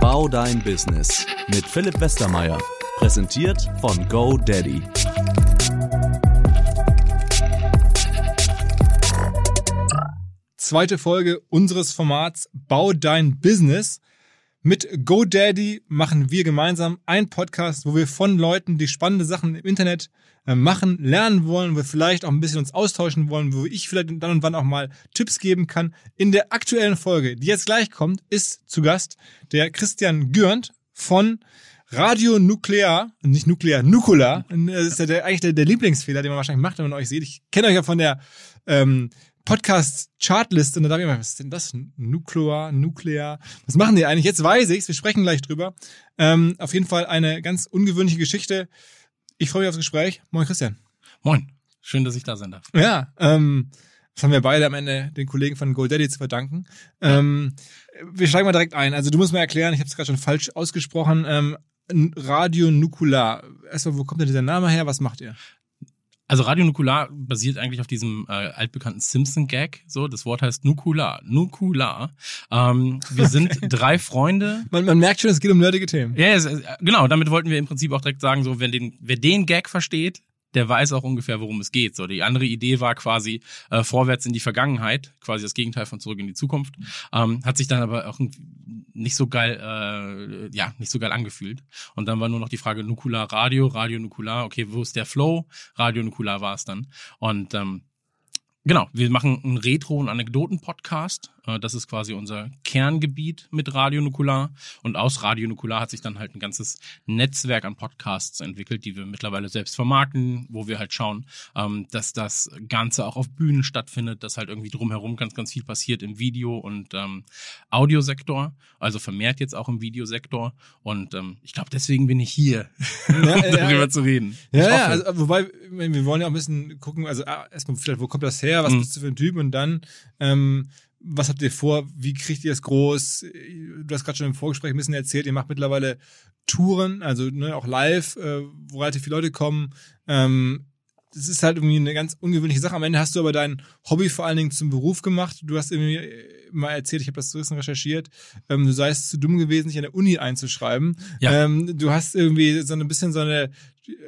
Bau dein Business mit Philipp Westermeier. Präsentiert von GoDaddy. Zweite Folge unseres Formats Bau dein Business. Mit GoDaddy machen wir gemeinsam einen Podcast, wo wir von Leuten, die spannende Sachen im Internet äh, machen, lernen wollen, wo wir vielleicht auch ein bisschen uns austauschen wollen, wo ich vielleicht dann und wann auch mal Tipps geben kann. In der aktuellen Folge, die jetzt gleich kommt, ist zu Gast der Christian Gürnt von Radio Nuklear, nicht Nuklear, Nukular. Das ist ja der, eigentlich der, der Lieblingsfehler, den man wahrscheinlich macht, wenn man euch sieht. Ich kenne euch ja von der ähm, Podcast-Chartliste und da dachte ich mir, was ist denn das? Nuklear, Nuklear. Was machen die eigentlich? Jetzt weiß ich's, wir sprechen gleich drüber. Ähm, auf jeden Fall eine ganz ungewöhnliche Geschichte. Ich freue mich aufs Gespräch. Moin Christian. Moin. Schön, dass ich da sein darf. Ja, ähm, das haben wir beide am Ende den Kollegen von GoDaddy zu verdanken. Ähm, wir steigen mal direkt ein. Also du musst mir erklären, ich habe es gerade schon falsch ausgesprochen. Ähm, Radio Nukular. Erstmal, wo kommt denn dieser Name her? Was macht ihr? Also Radio Nukular basiert eigentlich auf diesem äh, altbekannten Simpson-Gag. So, das Wort heißt Nukular. Nukular. Ähm, wir sind drei Freunde. Man, man merkt schon, es geht um nerdige Themen. Ja, es, äh, genau. Damit wollten wir im Prinzip auch direkt sagen, so, wenn den, wer den Gag versteht, der weiß auch ungefähr, worum es geht. So, die andere Idee war quasi äh, vorwärts in die Vergangenheit, quasi das Gegenteil von zurück in die Zukunft. Ähm, hat sich dann aber auch nicht so geil, äh, ja, nicht so geil angefühlt. Und dann war nur noch die Frage Nukular Radio, Radio Nukular, okay, wo ist der Flow? Radio Nukular war es dann. Und ähm, Genau, wir machen einen Retro- und Anekdoten-Podcast. Äh, das ist quasi unser Kerngebiet mit Radio Nukular. Und aus Radio Nukular hat sich dann halt ein ganzes Netzwerk an Podcasts entwickelt, die wir mittlerweile selbst vermarkten, wo wir halt schauen, ähm, dass das Ganze auch auf Bühnen stattfindet, dass halt irgendwie drumherum ganz, ganz viel passiert im Video- und ähm, Audiosektor. Also vermehrt jetzt auch im Videosektor. Und ähm, ich glaube, deswegen bin ich hier, ja, um darüber ja, zu reden. Ja, ja also, wobei, wir wollen ja auch ein bisschen gucken, also ah, erstmal vielleicht, wo kommt das her? her, was mhm. bist du für ein Typ und dann, ähm, was habt ihr vor, wie kriegt ihr es groß? Du hast gerade schon im Vorgespräch ein bisschen erzählt, ihr macht mittlerweile Touren, also ne, auch live, äh, wo relativ viele Leute kommen. Ähm, das ist halt irgendwie eine ganz ungewöhnliche Sache. Am Ende hast du aber dein Hobby vor allen Dingen zum Beruf gemacht. Du hast irgendwie mal erzählt, ich habe das so ein bisschen recherchiert, ähm, du seist zu dumm gewesen, sich an der Uni einzuschreiben. Ja. Ähm, du hast irgendwie so ein bisschen so eine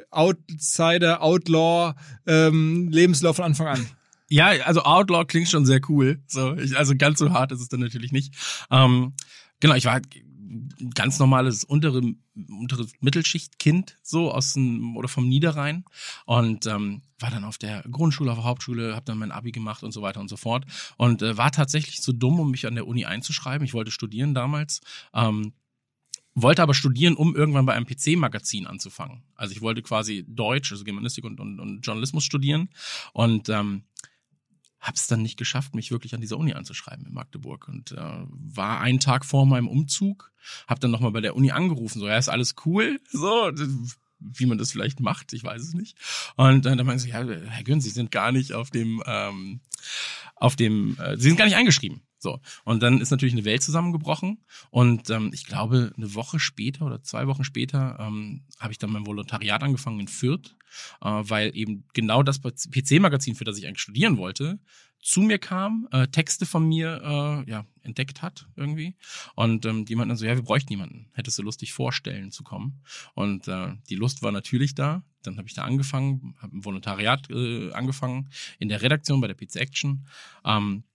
Outsider, Outlaw ähm, Lebenslauf von Anfang an. Ja, also Outlaw klingt schon sehr cool. So, ich, also ganz so hart ist es dann natürlich nicht. Ähm, genau, ich war halt ganz normales untere, untere Mittelschichtkind, so aus dem oder vom Niederrhein und ähm, war dann auf der Grundschule, auf der Hauptschule, habe dann mein Abi gemacht und so weiter und so fort und äh, war tatsächlich zu so dumm, um mich an der Uni einzuschreiben. Ich wollte studieren damals. Ähm, wollte aber studieren, um irgendwann bei einem PC-Magazin anzufangen. Also ich wollte quasi Deutsch, also Germanistik und, und, und Journalismus studieren und ähm, habe es dann nicht geschafft, mich wirklich an dieser Uni anzuschreiben in Magdeburg und äh, war einen Tag vor meinem Umzug, habe dann nochmal bei der Uni angerufen, so ja ist alles cool, so wie man das vielleicht macht, ich weiß es nicht. Und äh, dann meinte sie, ja, Herr Gönn, Sie sind gar nicht auf dem, ähm, auf dem, äh, Sie sind gar nicht eingeschrieben. So. Und dann ist natürlich eine Welt zusammengebrochen. Und ähm, ich glaube, eine Woche später oder zwei Wochen später ähm, habe ich dann mein Volontariat angefangen in Fürth, äh, weil eben genau das PC-Magazin, für das ich eigentlich studieren wollte, zu mir kam, äh, Texte von mir äh, ja, entdeckt hat irgendwie. Und ähm, die meinten so, ja, wir bräuchten jemanden. Hättest du Lust, dich vorstellen zu kommen? Und äh, die Lust war natürlich da. Dann habe ich da angefangen, habe ein Volontariat äh, angefangen in der Redaktion bei der PC Action. Ähm,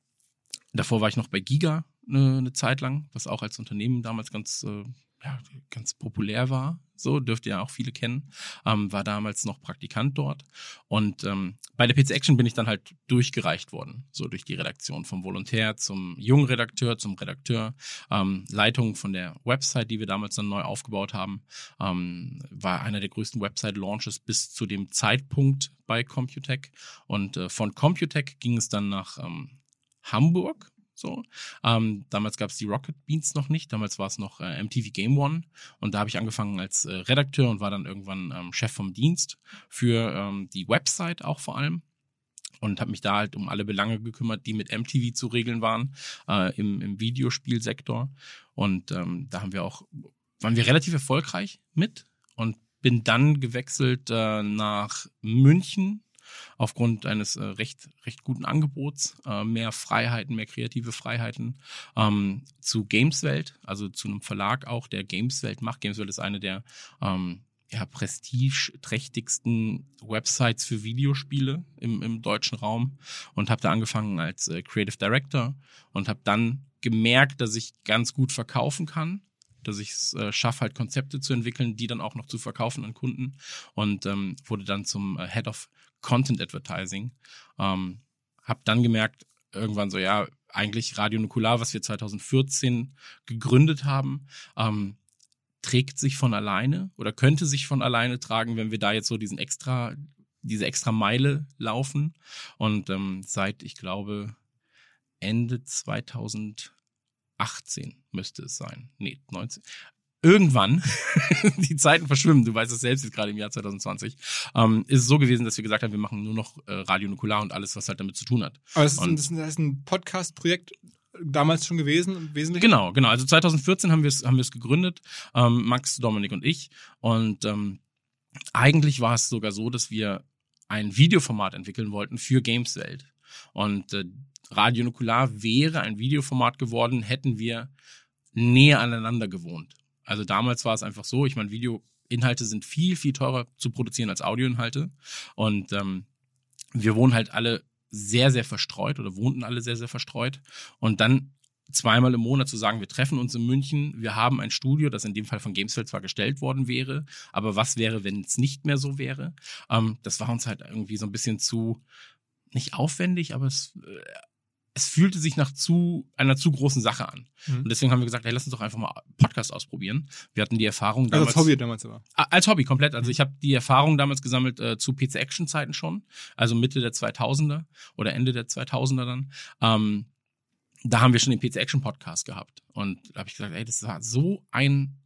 Davor war ich noch bei Giga eine, eine Zeit lang, was auch als Unternehmen damals ganz, äh, ja, ganz populär war. So dürfte ja auch viele kennen. Ähm, war damals noch Praktikant dort. Und ähm, bei der PC Action bin ich dann halt durchgereicht worden. So durch die Redaktion vom Volontär zum jungen Redakteur, zum Redakteur. Ähm, Leitung von der Website, die wir damals dann neu aufgebaut haben, ähm, war einer der größten Website-Launches bis zu dem Zeitpunkt bei Computec. Und äh, von Computec ging es dann nach ähm, Hamburg. So. Ähm, damals gab es die Rocket Beans noch nicht. Damals war es noch äh, MTV Game One. Und da habe ich angefangen als äh, Redakteur und war dann irgendwann ähm, Chef vom Dienst für ähm, die Website auch vor allem. Und habe mich da halt um alle Belange gekümmert, die mit MTV zu regeln waren, äh, im, im Videospielsektor. Und ähm, da haben wir auch, waren wir relativ erfolgreich mit und bin dann gewechselt äh, nach München aufgrund eines äh, recht, recht guten Angebots, äh, mehr Freiheiten, mehr kreative Freiheiten, ähm, zu Gameswelt, also zu einem Verlag auch, der Gameswelt macht. Gameswelt ist eine der ähm, ja, prestigeträchtigsten Websites für Videospiele im, im deutschen Raum und habe da angefangen als äh, Creative Director und habe dann gemerkt, dass ich ganz gut verkaufen kann, dass ich es äh, schaffe, halt Konzepte zu entwickeln, die dann auch noch zu verkaufen an Kunden und ähm, wurde dann zum äh, Head of Content Advertising. Ähm, habe dann gemerkt, irgendwann so, ja, eigentlich Radio Nukular, was wir 2014 gegründet haben, ähm, trägt sich von alleine oder könnte sich von alleine tragen, wenn wir da jetzt so diesen extra, diese extra Meile laufen. Und ähm, seit, ich glaube, Ende 2018 müsste es sein. Nee, 19. Irgendwann, die Zeiten verschwimmen, du weißt es selbst jetzt gerade im Jahr 2020, ähm, ist es so gewesen, dass wir gesagt haben, wir machen nur noch äh, Radio Nukular und alles, was halt damit zu tun hat. Aber das ist, ein, das ist ein Podcast-Projekt damals schon gewesen, im Wesentlichen? Genau, genau. Also 2014 haben wir es haben gegründet, ähm, Max, Dominik und ich. Und ähm, eigentlich war es sogar so, dass wir ein Videoformat entwickeln wollten für Gameswelt. Und äh, Radio Nukular wäre ein Videoformat geworden, hätten wir näher aneinander gewohnt. Also damals war es einfach so, ich meine, Videoinhalte sind viel, viel teurer zu produzieren als Audioinhalte. Und ähm, wir wohnen halt alle sehr, sehr verstreut oder wohnten alle sehr, sehr verstreut. Und dann zweimal im Monat zu sagen, wir treffen uns in München, wir haben ein Studio, das in dem Fall von Gamesfeld zwar gestellt worden wäre, aber was wäre, wenn es nicht mehr so wäre? Ähm, das war uns halt irgendwie so ein bisschen zu, nicht aufwendig, aber es, äh, es fühlte sich nach zu einer zu großen Sache an. Mhm. Und deswegen haben wir gesagt, hey, lass uns doch einfach mal Podcast ausprobieren. Wir hatten die Erfahrung damals. Also als Hobby damals aber. Als Hobby komplett. Also mhm. ich habe die Erfahrung damals gesammelt äh, zu PC Action Zeiten schon, also Mitte der 2000er oder Ende der 2000er dann. Ähm, da haben wir schon den PC Action Podcast gehabt und da habe ich gesagt, ey, das war so ein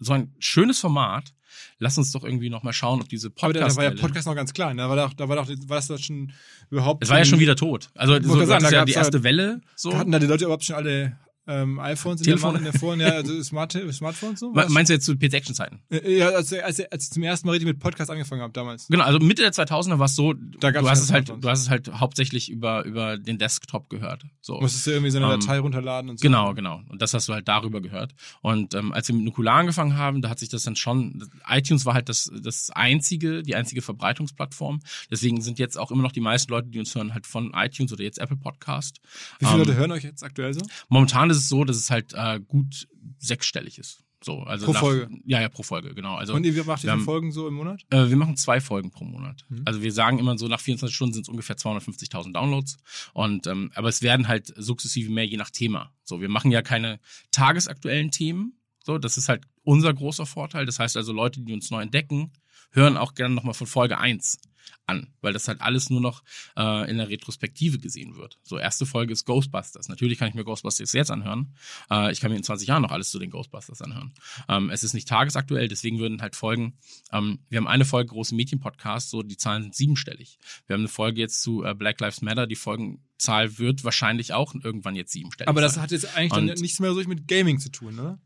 so ein schönes Format lass uns doch irgendwie noch mal schauen, ob diese Podcast. Aber da, war ja Podcast noch ganz klein. Da war doch, da war doch, war das doch schon überhaupt. Es war ja schon wieder tot. Also so, sagen, das ja die erste Welle. So. Hatten da die Leute überhaupt schon alle ähm, iPhones Telefon. in der, Telefon, ja, also Smart, Smartphones so? Was? Meinst du jetzt zu PC Action Zeiten? Äh, ja, als, als, als ich zum ersten Mal richtig mit Podcast angefangen habe damals. Genau, also Mitte der 2000er war es so, da du hast es halt, du hast es halt hauptsächlich über über den Desktop gehört. So. Musstest du irgendwie so eine ähm, Datei runterladen und so. Genau, genau. Und das hast du halt darüber gehört. Und ähm, als wir mit Nukular angefangen haben, da hat sich das dann schon. iTunes war halt das das einzige, die einzige Verbreitungsplattform. Deswegen sind jetzt auch immer noch die meisten Leute, die uns hören, halt von iTunes oder jetzt Apple Podcast. Wie viele ähm, Leute hören euch jetzt aktuell so? Momentan ist es so, dass es halt äh, gut sechsstellig ist. So, also pro nach, Folge. Ja, ja, pro Folge, genau. Also, Und ihr macht ihr haben, Folgen so im Monat? Äh, wir machen zwei Folgen pro Monat. Mhm. Also wir sagen immer so, nach 24 Stunden sind es ungefähr 250.000 Downloads. Und ähm, aber es werden halt sukzessive mehr je nach Thema. So, wir machen ja keine tagesaktuellen Themen. So, das ist halt unser großer Vorteil. Das heißt also, Leute, die uns neu entdecken, hören auch gerne nochmal von Folge eins an, weil das halt alles nur noch äh, in der Retrospektive gesehen wird. So, erste Folge ist Ghostbusters. Natürlich kann ich mir Ghostbusters jetzt anhören. Äh, ich kann mir in 20 Jahren noch alles zu den Ghostbusters anhören. Ähm, es ist nicht tagesaktuell, deswegen würden halt Folgen, ähm, wir haben eine Folge große Medienpodcast, so die Zahlen sind siebenstellig. Wir haben eine Folge jetzt zu äh, Black Lives Matter, die Folgenzahl wird wahrscheinlich auch irgendwann jetzt siebenstellig Aber das sein. hat jetzt eigentlich Und, dann nichts mehr so mit Gaming zu tun, oder?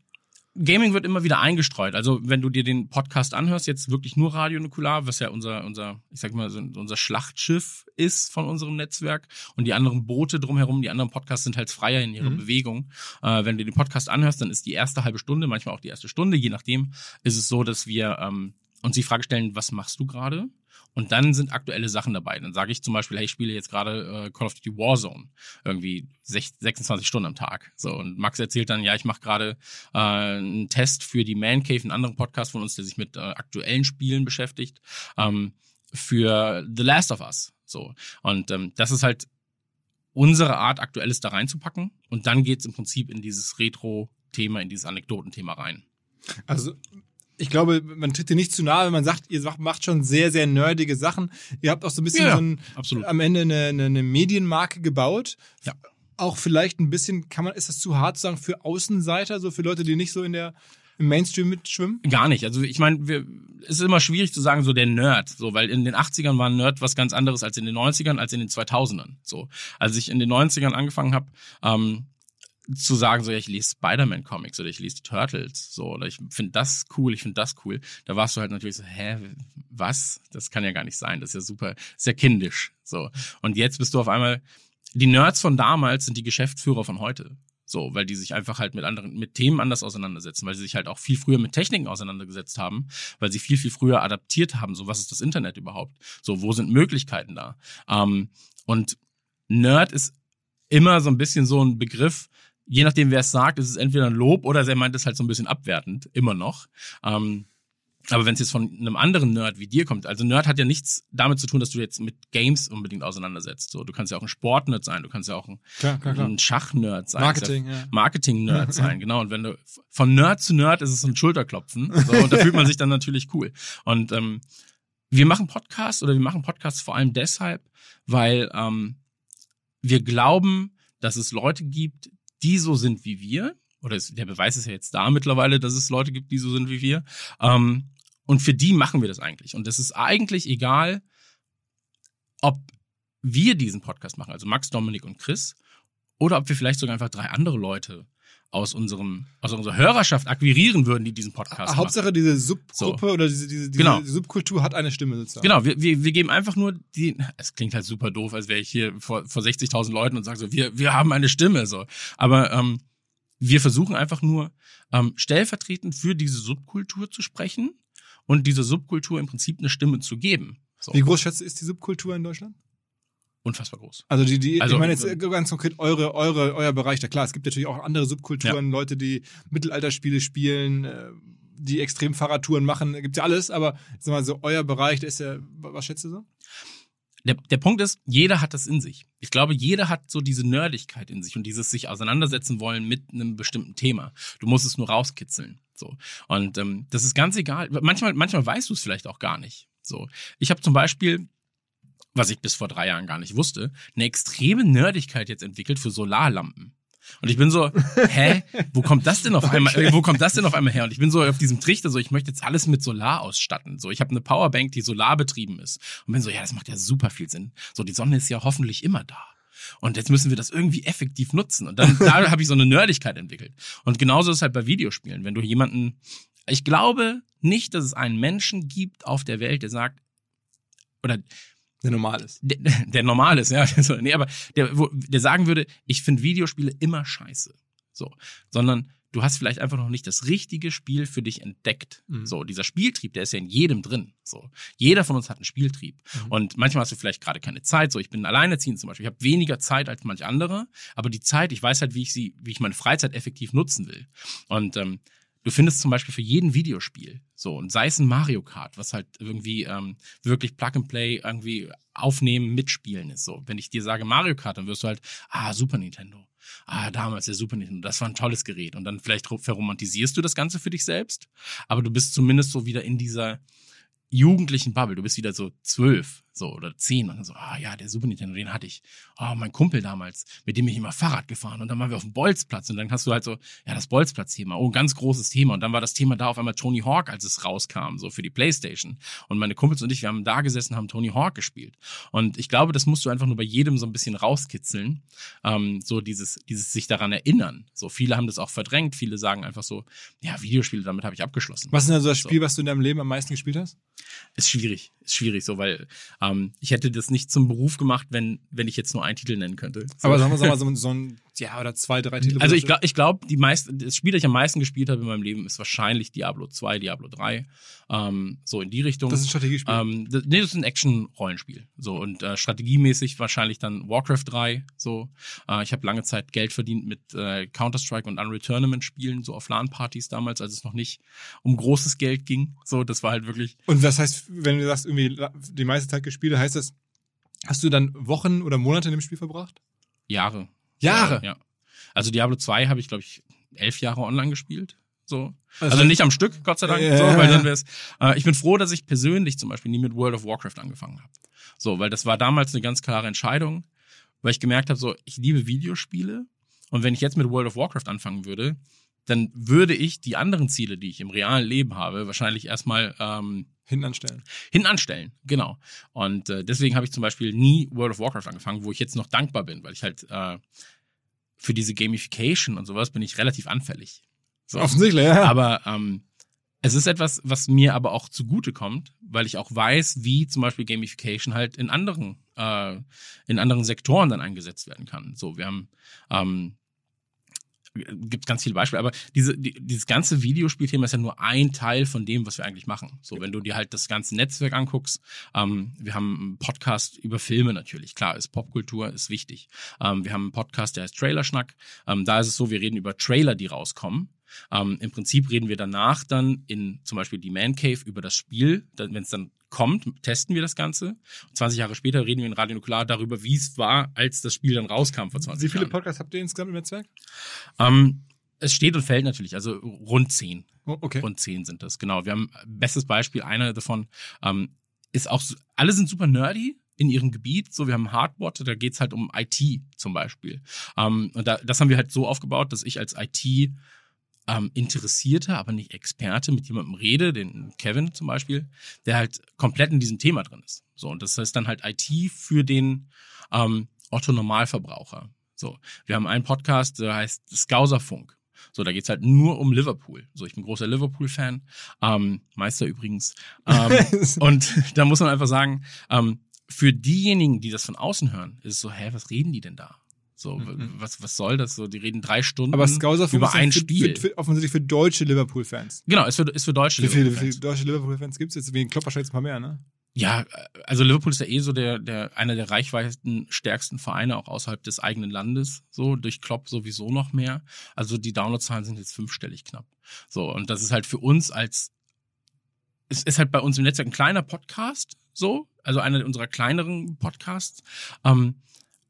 Gaming wird immer wieder eingestreut. Also wenn du dir den Podcast anhörst, jetzt wirklich nur Radio Nukular, was ja unser, unser, ich sag mal, unser Schlachtschiff ist von unserem Netzwerk und die anderen Boote drumherum, die anderen Podcasts sind halt freier in ihrer mhm. Bewegung. Äh, wenn du den Podcast anhörst, dann ist die erste halbe Stunde, manchmal auch die erste Stunde, je nachdem, ist es so, dass wir ähm, uns die Frage stellen, was machst du gerade? Und dann sind aktuelle Sachen dabei. Dann sage ich zum Beispiel, hey, ich spiele jetzt gerade äh, Call of Duty Warzone. Irgendwie 26 Stunden am Tag. So, und Max erzählt dann, ja, ich mache gerade äh, einen Test für die Man Cave, einen anderen Podcast von uns, der sich mit äh, aktuellen Spielen beschäftigt, ähm, für The Last of Us. So. Und ähm, das ist halt unsere Art, Aktuelles da reinzupacken. Und dann geht's im Prinzip in dieses Retro-Thema, in dieses Anekdotenthema rein. Also ich glaube, man tritt dir nicht zu nahe, wenn man sagt, ihr macht schon sehr, sehr nerdige Sachen. Ihr habt auch so ein bisschen ja, so ein, absolut. am Ende eine, eine, eine Medienmarke gebaut. Ja. Auch vielleicht ein bisschen, kann man, ist das zu hart zu sagen, für Außenseiter, so für Leute, die nicht so in der, im Mainstream mitschwimmen? Gar nicht. Also ich meine, es ist immer schwierig zu sagen, so der Nerd, so, weil in den 80ern war ein Nerd was ganz anderes als in den 90ern, als in den 2000ern. So. Als ich in den 90ern angefangen habe, ähm, zu sagen, so, ja, ich lese Spider-Man-Comics oder ich lese Turtles, so, oder ich finde das cool, ich finde das cool, da warst du halt natürlich so, hä, was? Das kann ja gar nicht sein, das ist ja super, sehr ja kindisch, so. Und jetzt bist du auf einmal, die Nerds von damals sind die Geschäftsführer von heute. So, weil die sich einfach halt mit anderen, mit Themen anders auseinandersetzen, weil sie sich halt auch viel früher mit Techniken auseinandergesetzt haben, weil sie viel, viel früher adaptiert haben. So, was ist das Internet überhaupt? So, wo sind Möglichkeiten da? Ähm, und Nerd ist immer so ein bisschen so ein Begriff, je nachdem, wer es sagt, ist es entweder ein Lob oder er meint es halt so ein bisschen abwertend, immer noch. Ähm, aber wenn es jetzt von einem anderen Nerd wie dir kommt, also Nerd hat ja nichts damit zu tun, dass du jetzt mit Games unbedingt auseinandersetzt. So, du kannst ja auch ein Sportnerd sein, du kannst ja auch ein, klar, klar, klar. ein Schachnerd sein. Marketing, ja. Marketing-Nerd sein, genau. Und wenn du von Nerd zu Nerd ist es so ein Schulterklopfen. So, und da fühlt man sich dann natürlich cool. Und ähm, wir machen Podcasts oder wir machen Podcasts vor allem deshalb, weil ähm, wir glauben, dass es Leute gibt, die so sind wie wir. Oder es, der Beweis ist ja jetzt da mittlerweile, dass es Leute gibt, die so sind wie wir. Ähm, und für die machen wir das eigentlich. Und es ist eigentlich egal, ob wir diesen Podcast machen, also Max, Dominik und Chris, oder ob wir vielleicht sogar einfach drei andere Leute aus unserem aus unserer Hörerschaft akquirieren würden, die diesen Podcast machen. Hauptsache diese Subgruppe so. oder diese, diese, diese genau. Subkultur hat eine Stimme sozusagen. Genau, wir, wir, wir geben einfach nur die, es klingt halt super doof, als wäre ich hier vor, vor 60.000 Leuten und sage so, wir, wir haben eine Stimme, so. Aber ähm, wir versuchen einfach nur ähm, stellvertretend für diese Subkultur zu sprechen und dieser Subkultur im Prinzip eine Stimme zu geben. So. Wie groß schätzt ist die Subkultur in Deutschland? Unfassbar groß. Also die, die, also, ich meine jetzt äh, ganz konkret eure, eure, euer Bereich. Da klar, es gibt natürlich auch andere Subkulturen, ja. Leute, die Mittelalterspiele spielen, äh, die extrem Fahrradtouren machen, gibt's ja alles, aber sag mal so, euer Bereich, der ist ja, was schätzt du so? Der, der Punkt ist, jeder hat das in sich. Ich glaube, jeder hat so diese Nerdigkeit in sich und dieses sich auseinandersetzen wollen mit einem bestimmten Thema. Du musst es nur rauskitzeln. So. Und ähm, das ist ganz egal. Manchmal, manchmal weißt du es vielleicht auch gar nicht. So. Ich habe zum Beispiel was ich bis vor drei Jahren gar nicht wusste, eine extreme Nerdigkeit jetzt entwickelt für Solarlampen. Und ich bin so, hä, wo kommt das denn auf einmal, okay. wo kommt das denn auf einmal her? Und ich bin so auf diesem Trichter, so ich möchte jetzt alles mit Solar ausstatten. So, ich habe eine Powerbank, die solarbetrieben ist. Und bin so, ja, das macht ja super viel Sinn. So, die Sonne ist ja hoffentlich immer da. Und jetzt müssen wir das irgendwie effektiv nutzen. Und dann da habe ich so eine Nerdigkeit entwickelt. Und genauso ist es halt bei Videospielen. Wenn du jemanden, ich glaube nicht, dass es einen Menschen gibt auf der Welt, der sagt, oder der normal ist. Der, der normal ist, ja. nee, aber der, wo, der sagen würde, ich finde Videospiele immer scheiße. So. Sondern du hast vielleicht einfach noch nicht das richtige Spiel für dich entdeckt. Mhm. So, dieser Spieltrieb, der ist ja in jedem drin. So, jeder von uns hat einen Spieltrieb. Mhm. Und manchmal hast du vielleicht gerade keine Zeit. So, ich bin alleinerziehend zum Beispiel. Ich habe weniger Zeit als manch andere, aber die Zeit, ich weiß halt, wie ich sie, wie ich meine Freizeit effektiv nutzen will. Und ähm, du findest zum Beispiel für jeden Videospiel so und sei es ein Mario Kart, was halt irgendwie ähm, wirklich Plug and Play irgendwie aufnehmen, mitspielen ist. So, wenn ich dir sage Mario Kart, dann wirst du halt ah Super Nintendo, ah damals der Super Nintendo, das war ein tolles Gerät. Und dann vielleicht verromantisierst du das Ganze für dich selbst, aber du bist zumindest so wieder in dieser jugendlichen Bubble. Du bist wieder so zwölf, so oder zehn und dann so, ah ja, der Super Nintendo, den hatte ich. Oh, mein Kumpel damals, mit dem ich immer Fahrrad gefahren und dann waren wir auf dem Bolzplatz und dann hast du halt so, ja, das Bolzplatz-Thema, oh, ein ganz großes Thema und dann war das Thema da auf einmal Tony Hawk, als es rauskam, so für die Playstation und meine Kumpels und ich, wir haben da gesessen, haben Tony Hawk gespielt und ich glaube, das musst du einfach nur bei jedem so ein bisschen rauskitzeln, ähm, so dieses, dieses sich daran erinnern. So viele haben das auch verdrängt, viele sagen einfach so, ja, Videospiele, damit habe ich abgeschlossen. Was ist denn so das Spiel, so. was du in deinem Leben am meisten gespielt hast? Ist schwierig, ist schwierig so, weil ähm, ich hätte das nicht zum Beruf gemacht, wenn, wenn ich jetzt nur einen Titel nennen könnte. So. Aber sagen wir, sagen wir so, so ein, ja, oder zwei, drei Titel. Also ich, ich glaube, die meisten, das Spiel, das ich am meisten gespielt habe in meinem Leben, ist wahrscheinlich Diablo 2, Diablo 3. Ähm, so in die Richtung. Das ist ein Strategiespiel. Ähm, das, nee, das ist ein Action-Rollenspiel. So und äh, strategiemäßig wahrscheinlich dann Warcraft 3. So. Äh, ich habe lange Zeit Geld verdient mit äh, Counter-Strike und Unreal Tournament-Spielen, so auf LAN-Partys damals, als es noch nicht um großes Geld ging. So, das war halt wirklich. Und was heißt, wenn du sagst, irgendwie die meiste Zeit gespielt, heißt das, hast du dann Wochen oder Monate in dem Spiel verbracht? Jahre. Jahre? Ja. Also Diablo 2 habe ich, glaube ich, elf Jahre online gespielt. So. Also, also nicht am Stück, Gott sei Dank. Äh, so, weil dann wär's, äh, ich bin froh, dass ich persönlich zum Beispiel nie mit World of Warcraft angefangen habe. So, weil das war damals eine ganz klare Entscheidung, weil ich gemerkt habe, so, ich liebe Videospiele und wenn ich jetzt mit World of Warcraft anfangen würde, dann würde ich die anderen Ziele, die ich im realen Leben habe, wahrscheinlich erstmal ähm, Hinten anstellen. Hinten anstellen, genau. Und äh, deswegen habe ich zum Beispiel nie World of Warcraft angefangen, wo ich jetzt noch dankbar bin, weil ich halt äh, für diese Gamification und sowas bin ich relativ anfällig. So. Offensichtlich, ja. Aber ähm, es ist etwas, was mir aber auch zugute kommt, weil ich auch weiß, wie zum Beispiel Gamification halt in anderen, äh, in anderen Sektoren dann eingesetzt werden kann. So, wir haben ähm, gibt ganz viele Beispiele, aber diese, die, dieses ganze Videospielthema ist ja nur ein Teil von dem, was wir eigentlich machen. So, wenn du dir halt das ganze Netzwerk anguckst, ähm, wir haben einen Podcast über Filme natürlich, klar, ist Popkultur, ist wichtig. Ähm, wir haben einen Podcast, der heißt Trailerschnack. Ähm, da ist es so, wir reden über Trailer, die rauskommen. Ähm, Im Prinzip reden wir danach dann in zum Beispiel die Man Cave über das Spiel. Wenn es dann kommt, testen wir das Ganze. Und 20 Jahre später reden wir in Radio Nukular darüber, wie es war, als das Spiel dann rauskam vor 20 Wie viele Jahren. Podcasts habt ihr insgesamt im Netzwerk? Ähm, es steht und fällt natürlich, also rund 10. Oh, okay. Rund 10 sind das, genau. Wir haben bestes Beispiel, einer davon ähm, ist auch, alle sind super nerdy in ihrem Gebiet. So, wir haben Hardbot, da geht's halt um IT zum Beispiel. Ähm, und da, das haben wir halt so aufgebaut, dass ich als IT ähm, Interessierte, aber nicht Experte mit jemandem rede, den Kevin zum Beispiel, der halt komplett in diesem Thema drin ist. So, und das heißt dann halt IT für den ähm, Otto Normalverbraucher. So, wir haben einen Podcast, der heißt Skauserfunk. So, da geht's halt nur um Liverpool. So, ich bin großer Liverpool-Fan, ähm, Meister übrigens. Ähm, und da muss man einfach sagen, ähm, für diejenigen, die das von außen hören, ist es so, hä, was reden die denn da? So, Mhm. was, was soll das? So, die reden drei Stunden Aber Scouser über ein für, Spiel. Für, für, offensichtlich für deutsche Liverpool-Fans. genau, ist für, ist für deutsche Wie viele, viele deutsche Liverpool-Fans gibt es jetzt? Wegen Klopp wahrscheinlich ein paar mehr, ne? Ja, also Liverpool ist ja eh so der, der einer der reichweiten stärksten Vereine auch außerhalb des eigenen Landes. So durch Klopp sowieso noch mehr. Also die Downloadzahlen sind jetzt fünfstellig knapp. So und das ist halt für uns als es ist halt bei uns im Netzwerk ein kleiner Podcast. So also einer unserer kleineren Podcasts. Ähm,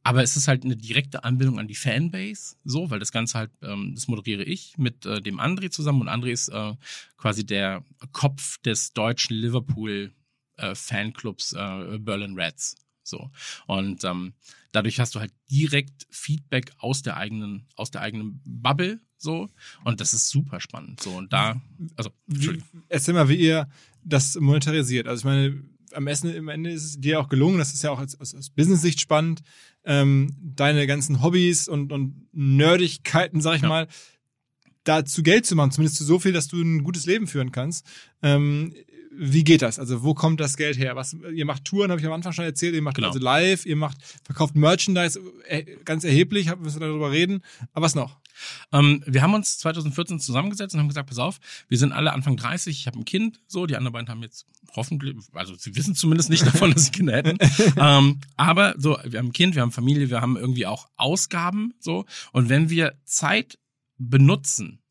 aber es ist halt eine direkte Anbindung an die Fanbase, so, weil das Ganze halt, ähm, das moderiere ich mit äh, dem André zusammen und André ist äh, quasi der Kopf des deutschen Liverpool äh, Fanclubs äh, Berlin Reds. So. Und ähm, dadurch hast du halt direkt Feedback aus der eigenen, aus der eigenen Bubble. So. Und das ist super spannend. So. Und da, also, Wie, erzähl mal, wie ihr das monetarisiert. Also ich meine, am Ende, am Ende ist es dir auch gelungen, das ist ja auch aus, aus Business-Sicht spannend, ähm, deine ganzen Hobbys und, und Nerdigkeiten, sag ich Ja. mal, dazu Geld zu machen, zumindest zu so viel, dass du ein gutes Leben führen kannst. Ähm, wie geht das? Also wo kommt das Geld her? Was ihr macht Touren, habe ich am Anfang schon erzählt. Ihr macht Genau. also live, ihr macht verkauft Merchandise, äh, ganz erheblich. Haben wir darüber reden. Aber was noch? Ähm, wir haben uns 2014 zusammengesetzt und haben gesagt, pass auf, wir sind alle Anfang 30, ich habe ein Kind, so, die anderen beiden haben jetzt hoffentlich, also sie wissen zumindest nicht davon, dass sie Kinder hätten. ähm, aber so, wir haben ein Kind, wir haben Familie, wir haben irgendwie auch Ausgaben, so. Und wenn wir Zeit benutzen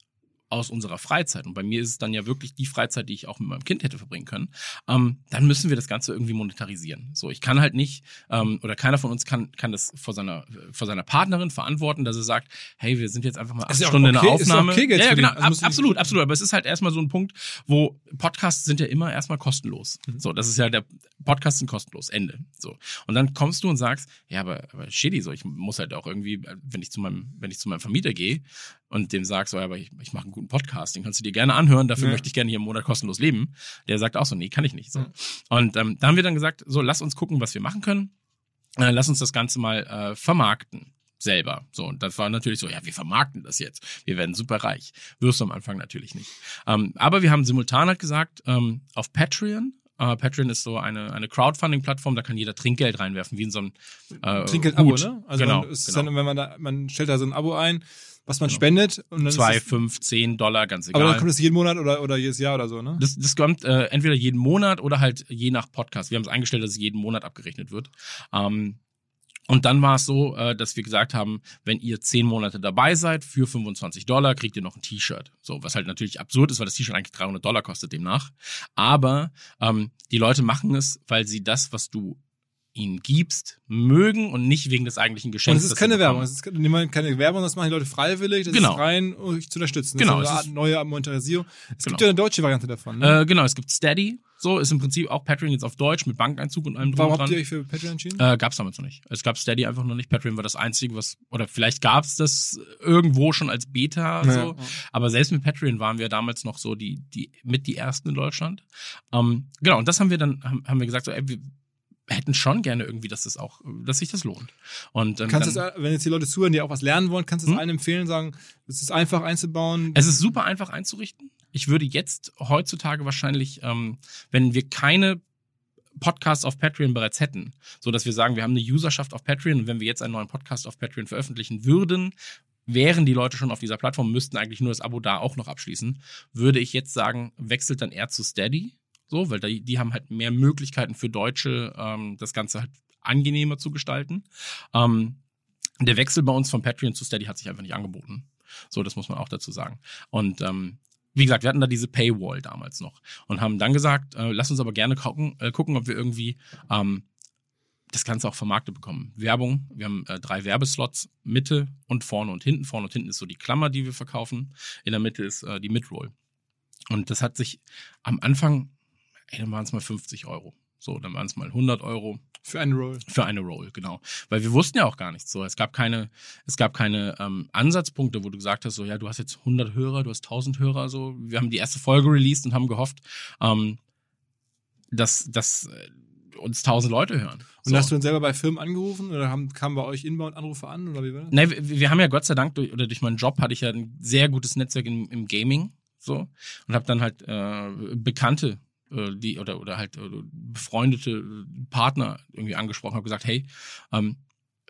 aus unserer Freizeit, und bei mir ist es dann ja wirklich die Freizeit, die ich auch mit meinem Kind hätte verbringen können, ähm, dann müssen wir das Ganze irgendwie monetarisieren. So, ich kann halt nicht, ähm, oder keiner von uns kann, kann das vor seiner, vor seiner Partnerin verantworten, dass er sagt, hey, wir sind jetzt einfach mal acht Ist ja Stunden in okay- der ist ja Aufnahme. okay, Geld ja, ja, genau, ab, absolut, absolut. Aber es ist halt erstmal so ein Punkt, wo Podcasts sind ja immer erstmal kostenlos. Mhm. So, das ist ja der Podcasts sind kostenlos. Ende. So. Und dann kommst du und sagst, ja, aber, aber shitty, so, ich muss halt auch irgendwie, wenn ich zu meinem, wenn ich zu meinem Vermieter gehe und dem sag, so, ja, aber ich, ich mache einen guten Podcast, den kannst du dir gerne anhören, dafür Ja. möchte ich gerne hier im Monat kostenlos leben. Der sagt auch so, nee, kann ich nicht. So. Ja. Und ähm, da haben wir dann gesagt, so, lass uns gucken, was wir machen können. Äh, lass uns das Ganze mal äh, vermarkten selber. So, und das war natürlich so, ja, wir vermarkten das jetzt. Wir werden super reich. Wirst du am Anfang natürlich nicht. Ähm, aber wir haben simultan halt gesagt, ähm, auf Patreon, äh, Patreon ist so eine, eine Crowdfunding-Plattform, da kann jeder Trinkgeld reinwerfen, wie in so ein äh, Trinkgeld-Abo, ne? Also genau, man, ist genau. dann, wenn man da, man stellt da so ein Abo ein, was man Genau. spendet und dann Zwei, fünf, zehn Dollar, ganz egal. aber dann kommt es jeden Monat oder, oder jedes Jahr oder so, ne? Das, das kommt äh, entweder jeden Monat oder halt je nach Podcast. Wir haben es eingestellt, dass es jeden Monat abgerechnet wird. Ähm, und dann war es so, äh, dass wir gesagt haben, wenn ihr zehn Monate dabei seid, für 25 Dollar kriegt ihr noch ein T-Shirt. So, was halt natürlich absurd ist, weil das T-Shirt eigentlich 300 Dollar kostet demnach. Aber ähm, die Leute machen es, weil sie das, was du ihnen gibst, mögen und nicht wegen des eigentlichen Und Geschenks. es ist keine Werbung, es ist niemand- keine Werbung, das machen die Leute freiwillig, das Genau. ist rein, um euch zu unterstützen. Genau, Das ist es eine Art neue Monetarisierung. Es Genau. gibt ja eine deutsche Variante davon, ne? Äh, genau, es gibt Steady, so ist im Prinzip auch Patreon jetzt auf Deutsch mit Bankeinzug und allem drum Warum und habt dran. ihr euch für Patreon entschieden? Äh, gab's damals noch nicht. Es gab Steady einfach noch nicht. Patreon war das einzige, was, oder vielleicht gab's das irgendwo schon als Beta, Naja. so. Aber selbst mit Patreon waren wir damals noch so die, die, mit die ersten in Deutschland. Ähm, genau. Und das haben wir dann, haben, haben wir gesagt, so, ey, wir, hätten schon gerne irgendwie, dass das auch, dass sich das lohnt. Und ähm, Kannst dann, das, wenn jetzt die Leute zuhören, die auch was lernen wollen, kannst du es Hm? allen empfehlen, sagen, es ist einfach einzubauen? es ist super einfach einzurichten. Ich würde jetzt heutzutage wahrscheinlich, ähm, wenn wir keine Podcasts auf Patreon bereits hätten, so dass wir sagen, wir haben eine Userschaft auf Patreon und wenn wir jetzt einen neuen Podcast auf Patreon veröffentlichen würden, wären die Leute schon auf dieser Plattform, müssten eigentlich nur das Abo da auch noch abschließen, würde ich jetzt sagen, wechselt dann eher zu Steady, so, weil die, die haben halt mehr Möglichkeiten für Deutsche, ähm, das Ganze halt angenehmer zu gestalten. Ähm, der Wechsel bei uns von Patreon zu Steady hat sich einfach nicht angeboten. So, das muss man auch dazu sagen. Und ähm, wie gesagt, wir hatten da diese Paywall damals noch und haben dann gesagt, äh, lass uns aber gerne gucken, äh, gucken ob wir irgendwie ähm, das Ganze auch vermarktet bekommen. Werbung, wir haben äh, drei Werbeslots, Mitte und vorne und hinten. Vorne und hinten ist so die Klammer, die wir verkaufen. In der Mitte ist äh, die Midroll. Und das hat sich am Anfang, ey, dann waren es mal 50 Euro. So, dann waren es mal 100 Euro Für eine Roll. für eine Roll, genau. Weil wir wussten ja auch gar nichts. So, es gab keine, es gab keine ähm, Ansatzpunkte, wo du gesagt hast, so ja, du hast jetzt 100 Hörer, du hast 1000 Hörer. So, wir haben die erste Folge released und haben gehofft, ähm, dass, dass äh, uns 1000 Leute hören. Und so. hast du dann selber bei Firmen angerufen oder haben, kamen bei euch Inbound-Anrufe an oder wie war das? Ne, wir, wir haben ja Gott sei Dank durch, oder durch meinen Job hatte ich ja ein sehr gutes Netzwerk im, im Gaming so und habe dann halt äh, Bekannte äh, die oder oder halt äh, befreundete äh, Partner irgendwie angesprochen, habe gesagt, hey, ähm,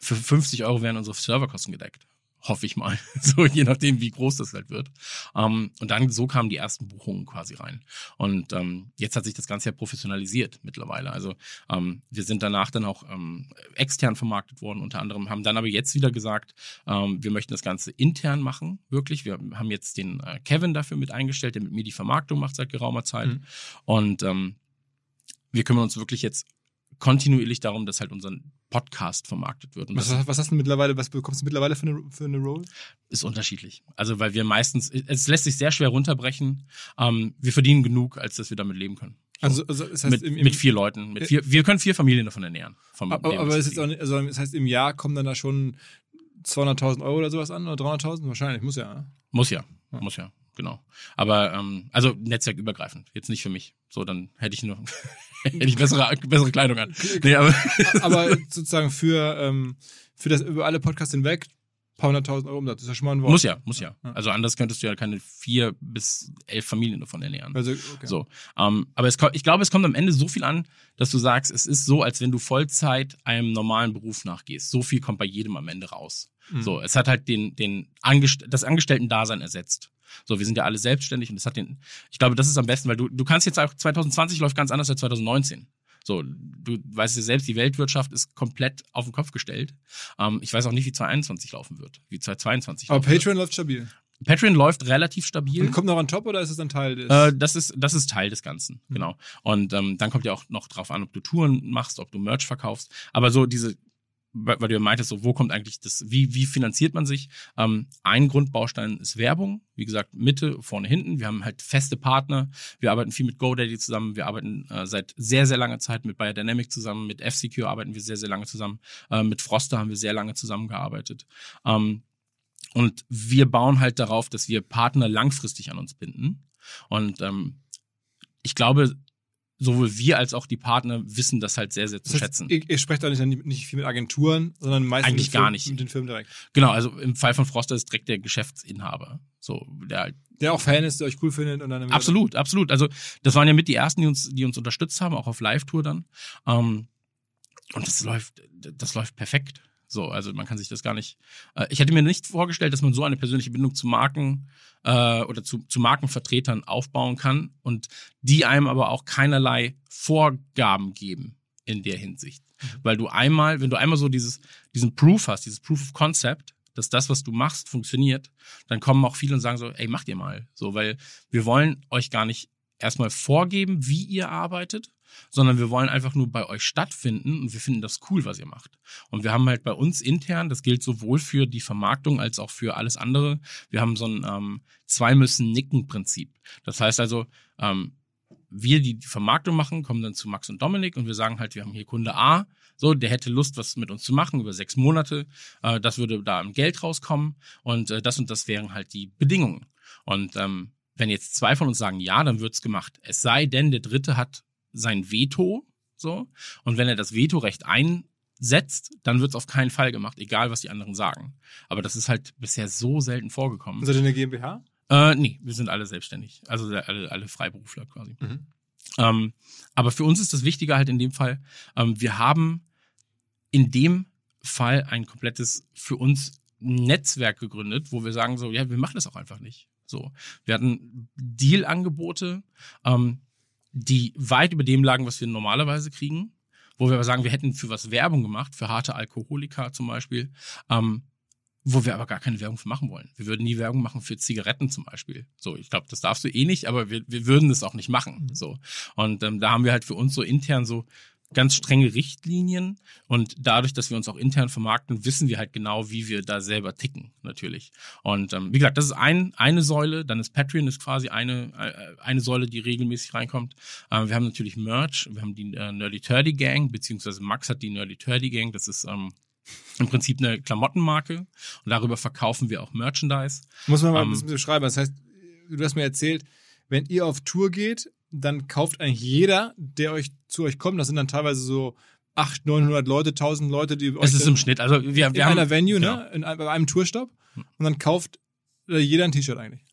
für 50 Euro wären unsere Serverkosten gedeckt. Hoffe ich mal. So, je nachdem, wie groß das halt wird. Ähm, und dann so kamen die ersten Buchungen quasi rein. Und ähm, jetzt hat sich das Ganze ja professionalisiert mittlerweile. Also ähm, wir sind danach dann auch ähm, extern vermarktet worden, unter anderem, haben dann aber jetzt wieder gesagt, ähm, wir möchten das Ganze intern machen, wirklich. Wir haben jetzt den äh, Kevin dafür mit eingestellt, der mit mir die Vermarktung macht seit geraumer Zeit. Mhm. Und ähm, wir kümmern uns wirklich jetzt kontinuierlich darum, dass halt unser Podcast vermarktet wird. Was, das was hast du mittlerweile, was bekommst du mittlerweile für eine, für eine Roll? ist unterschiedlich. Also weil wir meistens, es lässt sich sehr schwer runterbrechen. Ähm, wir verdienen genug, als dass wir damit leben können. So. Also, also das heißt, mit, im, im, mit vier Leuten. Mit vier, wir können vier Familien davon ernähren. Vom, aber, aber ist nicht, also das heißt, im Jahr kommen dann da schon 200.000 Euro oder sowas an oder 300.000? Wahrscheinlich, muss ja. ne? Muss ja, Ja. muss ja, genau. Aber ähm, also netzwerkübergreifend, jetzt nicht für mich. So, dann hätte ich nur hätte ich bessere bessere Kleidung an. Nee, aber Aber sozusagen für, ähm, für das über alle Podcasts hinweg, paar hunderttausend Euro Umsatz, das ist ja schon mal ein Wort. muss ja, muss ja. Ja. Also anders könntest du ja keine vier bis elf Familien davon ernähren. Also, okay. So, ähm, aber es, ich glaube, es kommt am Ende so viel an, dass du sagst, es ist so, als wenn du Vollzeit einem normalen Beruf nachgehst. So viel kommt bei jedem am Ende raus. Mhm. So, es hat halt den, den Angest das Angestellten-Dasein ersetzt. So, wir sind ja alle selbstständig und es hat den, ich glaube, das ist am besten, weil du, du kannst jetzt auch 2020 läuft ganz anders als 2019. So, du weißt ja selbst, die Weltwirtschaft ist komplett auf den Kopf gestellt. Ähm, ich weiß auch nicht, wie 2021 laufen wird, wie 2022 Aber laufen wird. Patreon läuft stabil. Patreon läuft relativ stabil. Und kommt noch on top oder ist es ein Teil des? Äh, das ist das ist Teil des Ganzen, Mhm. genau. Und ähm, dann kommt ja auch noch drauf an, ob du Touren machst, ob du Merch verkaufst. Aber so diese, weil du ja meintest, so wo kommt eigentlich das, wie wie finanziert man sich? Ähm, ein Grundbaustein ist Werbung. Wie gesagt, Mitte, vorne, hinten. Wir haben halt feste Partner. Wir arbeiten viel mit GoDaddy zusammen. Wir arbeiten äh, seit sehr sehr langer Zeit mit Biodynamic zusammen. Mit FCQ arbeiten wir sehr sehr lange zusammen. Äh, mit Froster haben wir sehr lange zusammengearbeitet. Ähm, und wir bauen halt darauf, dass wir Partner langfristig an uns binden. Und ähm, ich glaube, sowohl wir als auch die Partner wissen das halt sehr, sehr zu das heißt, schätzen. Ihr, ihr sprecht auch nicht, nicht viel mit Agenturen, sondern meistens Eigentlich mit gar nicht. mit den Firmen direkt. Genau, also im Fall von Froster ist direkt der Geschäftsinhaber. So, der halt Der auch Fan ist, der euch cool findet und dann Absolut, absolut. Also das waren ja mit die ersten, die uns, die uns unterstützt haben, auch auf Live-Tour dann. Ähm, und das läuft, das läuft perfekt. So, also man kann sich das gar nicht. Äh, ich hätte mir nicht vorgestellt, dass man so eine persönliche Bindung zu Marken äh, oder zu, zu Markenvertretern aufbauen kann und die einem aber auch keinerlei Vorgaben geben in der Hinsicht. Weil du einmal, wenn du einmal so dieses, diesen Proof hast, dieses Proof of Concept, dass das, was du machst, funktioniert, dann kommen auch viele und sagen so, ey, macht ihr mal. So, weil wir wollen euch gar nicht erstmal vorgeben, wie ihr arbeitet, sondern wir wollen einfach nur bei euch stattfinden und wir finden das cool, was ihr macht. Und wir haben halt bei uns intern, das gilt sowohl für die Vermarktung als auch für alles andere, wir haben so ein ähm, zwei müssen nicken Prinzip. Das heißt also, ähm, wir, die die Vermarktung machen, kommen dann zu Max und Dominik und wir sagen halt, wir haben hier Kunde A, so, der hätte Lust, was mit uns zu machen über sechs Monate. Äh, das würde da im Geld rauskommen und äh, das und das wären halt die Bedingungen. Und ähm, wenn jetzt zwei von uns sagen ja, dann wird's gemacht. Es sei denn, der dritte hat sein Veto So. Und wenn er das Vetorecht einsetzt, dann wird es auf keinen Fall gemacht, egal was die anderen sagen. Aber das ist halt bisher so selten vorgekommen. Seid ihr eine GmbH? Äh, nee, wir sind alle selbstständig. Also alle, alle Freiberufler quasi. Mhm. Ähm, aber für uns ist das Wichtige halt in dem Fall, ähm, wir haben in dem Fall ein komplettes für uns Netzwerk gegründet, wo wir sagen so, ja, wir machen das auch einfach nicht. So, wir hatten Deal-Angebote, ähm, die weit über dem lagen, was wir normalerweise kriegen, wo wir aber sagen, wir hätten für was Werbung gemacht, für harte Alkoholiker zum Beispiel, ähm, wo wir aber gar keine Werbung für machen wollen. Wir würden nie Werbung machen für Zigaretten zum Beispiel. So, ich glaube, das darfst du eh nicht, aber wir, wir würden es auch nicht machen. Mhm. So. Und ähm, da haben wir halt für uns so intern so ganz strenge Richtlinien und dadurch, dass wir uns auch intern vermarkten, wissen wir halt genau, wie wir da selber ticken, natürlich. Und ähm, wie gesagt, das ist ein, eine Säule, dann ist Patreon ist quasi eine, äh, eine Säule, die regelmäßig reinkommt. Ähm, wir haben natürlich Merch, wir haben die äh, Nerdy Turdy Gang, beziehungsweise Max hat die Nerdy Turdy Gang, das ist ähm, im Prinzip eine Klamottenmarke und darüber verkaufen wir auch Merchandise. Muss man mal Ähm, ein bisschen beschreiben. Das heißt, du hast mir erzählt, wenn ihr auf Tour geht, dann kauft eigentlich jeder, der euch zu euch kommt, das sind dann teilweise so 800, 900 Leute, 1000 Leute, die euch Es ist im Schnitt, also wir, wir in haben einer Venue, genau. ne, in einem, bei einem Tourstopp und dann kauft äh, jeder ein T-Shirt eigentlich.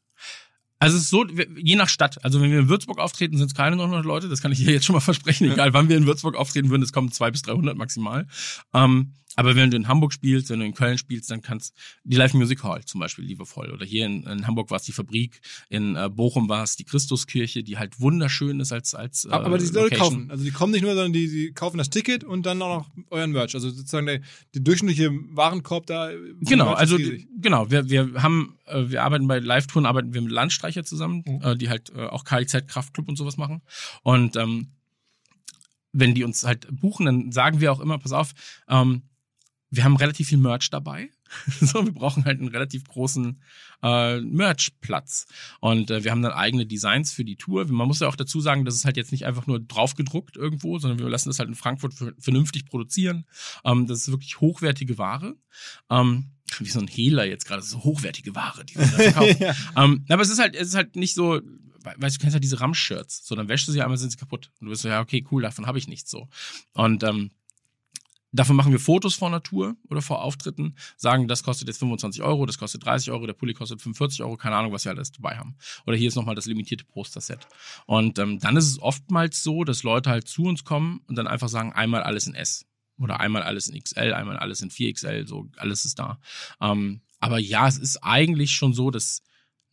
Also es ist so, je nach Stadt. Also wenn wir in Würzburg auftreten, sind es keine 900 Leute. Das kann ich hier jetzt schon mal versprechen. Egal wann wir in Würzburg auftreten würden, es kommen 200 bis 300 maximal. Ähm, aber wenn du in Hamburg spielst, wenn du in Köln spielst, dann kannst die Live Music Hall zum Beispiel liebevoll. Oder hier in, in Hamburg war es die Fabrik, in äh, Bochum war es die Christuskirche, die halt wunderschön ist als als äh, Aber die Leute kaufen. Also die kommen nicht nur, sondern die, die kaufen das Ticket und dann auch noch euren Merch. Also sozusagen der, der durchschnittliche Warenkorb da. von Genau, also die- genau, wir, wir haben, äh, wir arbeiten bei Live-Touren, arbeiten wir mit Landstreicher zusammen, Mhm. äh, die halt äh, auch KIZ Kraftclub und sowas machen. Und ähm, wenn die uns halt buchen, dann sagen wir auch immer, pass auf, ähm, wir haben relativ viel Merch dabei. so, wir brauchen halt einen relativ großen äh, Merch-Platz. Und äh, wir haben dann eigene Designs für die Tour. Man muss ja auch dazu sagen, das ist halt jetzt nicht einfach nur draufgedruckt irgendwo, sondern wir lassen das halt in Frankfurt vernünftig produzieren. Ähm, das ist wirklich hochwertige Ware. Ähm, wie so ein Hehler jetzt gerade, so hochwertige Ware, die wir da verkaufen. ja. ähm, aber es ist halt, es ist halt nicht so, we- weißt du, du kennst halt diese Ramsch-Shirts. So, dann wäschst du sie einmal, sind sie kaputt. Und du bist so, ja, okay, cool, davon habe ich nichts so. Und ähm, Davon machen wir Fotos vor Natur oder vor Auftritten, sagen, das kostet jetzt 25 Euro, das kostet 30 Euro, der Pulli kostet 45 Euro, keine Ahnung, was wir alles dabei haben. Oder hier ist nochmal das limitierte Poster-Set. Und ähm, dann ist es oftmals so, dass Leute halt zu uns kommen und dann einfach sagen, einmal alles in S. Oder einmal alles in XL, einmal alles in 4XL, so alles ist da. Ähm, aber ja, es ist eigentlich schon so, dass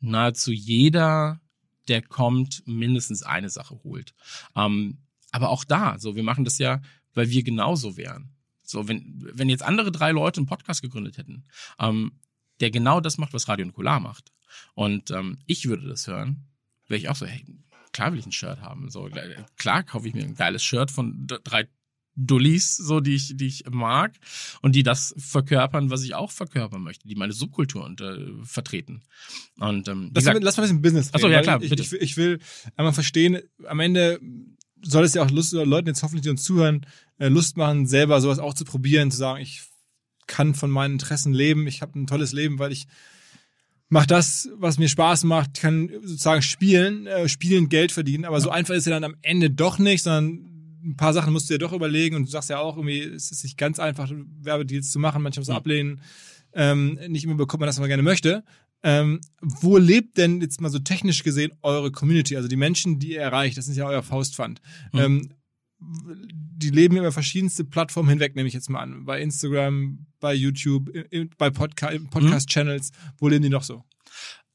nahezu jeder, der kommt, mindestens eine Sache holt. Ähm, aber auch da, so, wir machen das ja, weil wir genauso wären. So, wenn, wenn jetzt andere drei Leute einen Podcast gegründet hätten, ähm, der genau das macht, was Radio Nukular macht, und ähm, ich würde das hören, wäre ich auch so, hey, klar will ich ein Shirt haben. So, äh, klar kaufe ich mir ein geiles Shirt von drei Dullis, so die ich, die ich mag und die das verkörpern, was ich auch verkörpern möchte, die meine Subkultur und, äh, vertreten. Und ähm, Lass, gesagt, mal- lass mal ein bisschen Business Ach so, reden, ja, klar, ich, bitte. Ich, ich will einmal verstehen, am Ende soll es ja auch Lust, Leuten jetzt hoffentlich, die uns zuhören, äh, Lust machen, selber sowas auch zu probieren, zu sagen, ich kann von meinen Interessen leben, ich habe ein tolles Leben, weil ich mache das, was mir Spaß macht, kann sozusagen spielen, äh, spielen Geld verdienen, aber so einfach ist ja dann am Ende doch nicht, sondern ein paar Sachen musst du dir doch überlegen und du sagst ja auch irgendwie, es ist nicht ganz einfach, Werbedeals zu machen, manchmal muss man Ja. ablehnen, ähm, nicht immer bekommt man das, was man gerne möchte. Ähm, wo lebt denn jetzt mal so technisch gesehen eure Community? Also die Menschen, die ihr erreicht, das ist ja euer Faustpfand. Mhm. Ähm, die leben über verschiedenste Plattformen hinweg, nehme ich jetzt mal an. Bei Instagram, bei YouTube, bei Podca Podcast-Channels. Wo leben die noch so?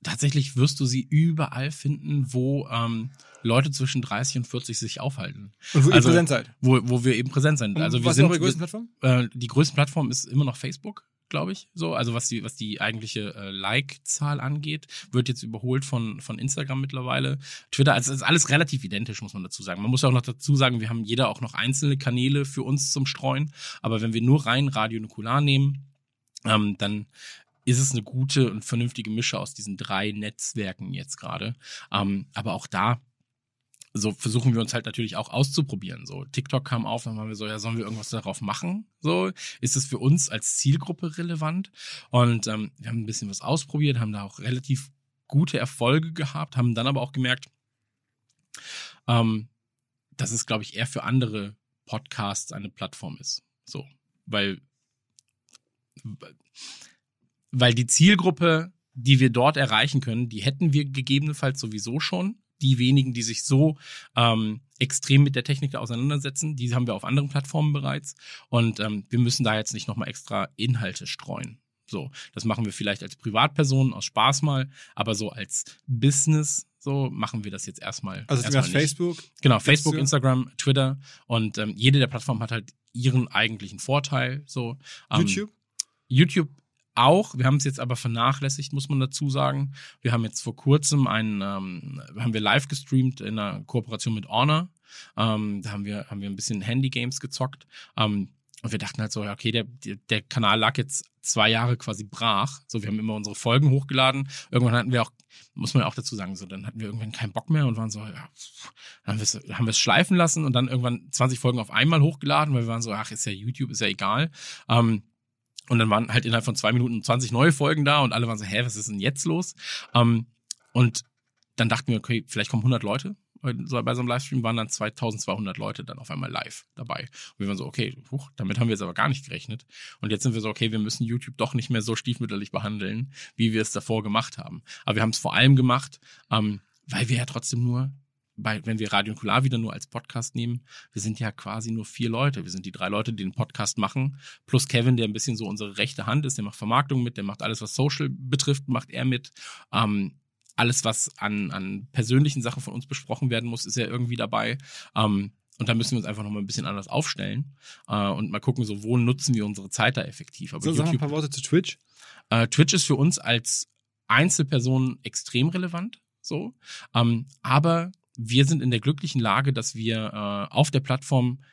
tatsächlich wirst du sie überall finden, wo ähm, Leute zwischen 30 und 40 sich aufhalten. Und wo ihr Also, präsent seid? Wo, wo wir eben präsent sind. Also wir was sind ist eure größte Plattform? äh, die größte Plattform ist immer noch Facebook, glaube ich. So, also was die was die eigentliche äh, Like-Zahl angeht, wird jetzt überholt von von Instagram mittlerweile. Twitter, also ist alles relativ identisch, muss man dazu sagen. Man muss ja auch noch dazu sagen, wir haben jeder auch noch einzelne Kanäle für uns zum Streuen. Aber wenn wir nur rein Radio Nukular nehmen, ähm, dann ist es eine gute und vernünftige Mische aus diesen drei Netzwerken jetzt gerade. Ähm, aber auch da so versuchen wir uns halt natürlich auch auszuprobieren. So TikTok kam auf, dann waren wir so, ja, sollen wir irgendwas darauf machen? So ist es für uns als Zielgruppe relevant? Und ähm, wir haben ein bisschen was ausprobiert, haben da auch relativ gute Erfolge gehabt, haben dann aber auch gemerkt, ähm, dass es, glaube ich, eher für andere Podcasts eine Plattform ist. So, weil, weil die Zielgruppe, die wir dort erreichen können, die hätten wir gegebenenfalls sowieso schon. Die wenigen, die sich so ähm, extrem mit der Technik auseinandersetzen, die haben wir auf anderen Plattformen bereits. Und ähm, wir müssen da jetzt nicht nochmal extra Inhalte streuen. So, das machen wir vielleicht als Privatperson aus Spaß mal, aber so als Business so machen wir das jetzt erstmal. Also erstmal Facebook? Genau, Facebook, Instagram, Twitter und ähm, jede der Plattformen hat halt ihren eigentlichen Vorteil. So ähm, YouTube? YouTube auch. Wir haben es jetzt aber vernachlässigt, muss man dazu sagen. Wir haben jetzt vor kurzem einen, ähm, haben wir live gestreamt in einer Kooperation mit Honor. Ähm, da haben wir, haben wir ein bisschen Handy-Games gezockt. Ähm, und wir dachten halt so, okay, der, der Kanal lag jetzt zwei Jahre quasi brach. So, wir haben immer unsere Folgen hochgeladen. Irgendwann hatten wir auch, muss man ja auch dazu sagen, so, dann hatten wir irgendwann keinen Bock mehr und waren so, ja, dann haben wir es haben wir es schleifen lassen und dann irgendwann 20 Folgen auf einmal hochgeladen, weil wir waren so, ach, ist ja YouTube, ist ja egal. Ähm, und dann waren halt innerhalb von zwei Minuten 20 neue Folgen da und alle waren so, hä, was ist denn jetzt los? Ähm, und dann dachten wir, okay, vielleicht kommen 100 Leute bei so einem Livestream waren dann 2200 Leute dann auf einmal live dabei. Und wir waren so, okay, huch, damit haben wir jetzt aber gar nicht gerechnet. Und jetzt sind wir so, okay, wir müssen YouTube doch nicht mehr so stiefmütterlich behandeln, wie wir es davor gemacht haben. Aber wir haben es vor allem gemacht, ähm, weil wir ja trotzdem nur bei, wenn wir Radio Nukular wieder nur als Podcast nehmen, wir sind ja quasi nur vier Leute. Wir sind die drei Leute, die den Podcast machen, plus Kevin, der ein bisschen so unsere rechte Hand ist, der macht Vermarktung mit, der macht alles, was Social betrifft, macht er mit. Ähm, alles, was an, an persönlichen Sachen von uns besprochen werden muss, ist ja irgendwie dabei. Ähm, und da müssen wir uns einfach noch mal ein bisschen anders aufstellen äh, und mal gucken, so wo nutzen wir unsere Zeit da effektiv. Aber so, YouTube, sag ein paar Worte zu Twitch. Äh, Twitch ist für uns als Einzelperson extrem relevant, so. Ähm, aber wir sind in der glücklichen Lage, dass wir äh, auf der Plattform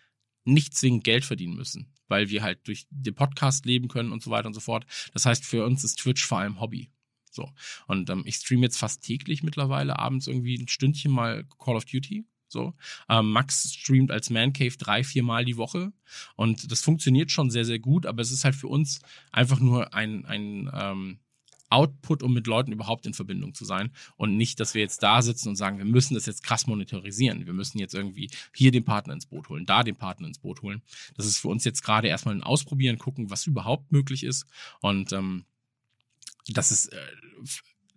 nicht zwingend Geld verdienen müssen, weil wir halt durch den Podcast leben können und so weiter und so fort. Das heißt, für uns ist Twitch vor allem Hobby. So. Und ähm, ich streame jetzt fast täglich mittlerweile abends irgendwie ein Stündchen mal Call of Duty. So. Ähm, Max streamt als Man Cave drei, vier Mal die Woche. Und das funktioniert schon sehr, sehr gut, aber es ist halt für uns einfach nur ein, ein ähm, Output, um mit Leuten überhaupt in Verbindung zu sein. Und nicht, dass wir jetzt da sitzen und sagen, wir müssen das jetzt krass monetarisieren. Wir müssen jetzt irgendwie hier den Partner ins Boot holen, da den Partner ins Boot holen. Das ist für uns jetzt gerade erstmal ein Ausprobieren, gucken, was überhaupt möglich ist. Und ähm, das ist, äh,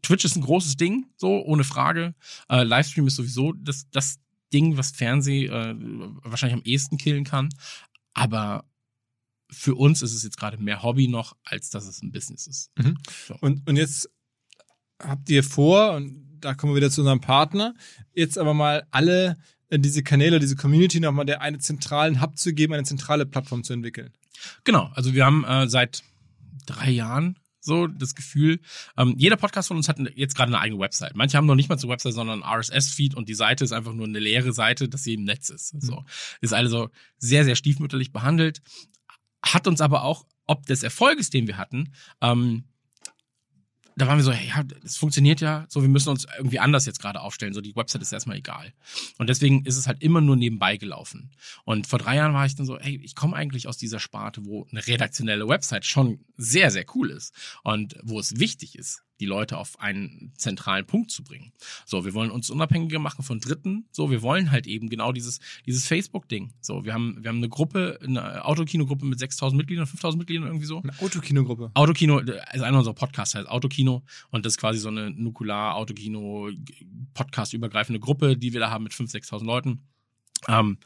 Twitch ist ein großes Ding, so, ohne Frage. Äh, Livestream ist sowieso das, das Ding, was Fernseh äh, wahrscheinlich am ehesten killen kann. Aber für uns ist es jetzt gerade mehr Hobby noch, als dass es ein Business ist. Mhm. So. Und, und jetzt habt ihr vor, und da kommen wir wieder zu unserem Partner, jetzt aber mal alle in diese Kanäle, diese Community nochmal der eine zentralen Hub zu geben, eine zentrale Plattform zu entwickeln. Genau, also wir haben äh, seit drei Jahren so das Gefühl. Ähm, jeder Podcast von uns hat jetzt gerade eine eigene Website. Manche haben noch nicht mal zur Website, sondern RSS-Feed und die Seite ist einfach nur eine leere Seite, dass sie im Netz ist. So mhm. ist also sehr sehr stiefmütterlich behandelt. Hat uns aber auch ob des Erfolges, den wir hatten, ähm, da waren wir so, ja, das funktioniert ja, so, wir müssen uns irgendwie anders jetzt gerade aufstellen, so, die Website ist erstmal egal. Und deswegen ist es halt immer nur nebenbei gelaufen. Und vor drei Jahren war ich dann so, hey, ich komme eigentlich aus dieser Sparte, wo eine redaktionelle Website schon sehr, sehr cool ist und wo es wichtig ist, die Leute auf einen zentralen Punkt zu bringen. So, wir wollen uns unabhängiger machen von Dritten. So, wir wollen halt eben genau dieses, dieses Facebook-Ding. So, wir haben, wir haben eine Gruppe, eine Autokino-Gruppe mit 6000 Mitgliedern, 5000 Mitgliedern irgendwie so. Eine Autokino-Gruppe. Autokino, also einer unserer Podcasts heißt Autokino und das ist quasi so eine Nukular-Autokino-Podcast übergreifende Gruppe, die wir da haben mit 5.000, 6.000 Leuten. Ähm,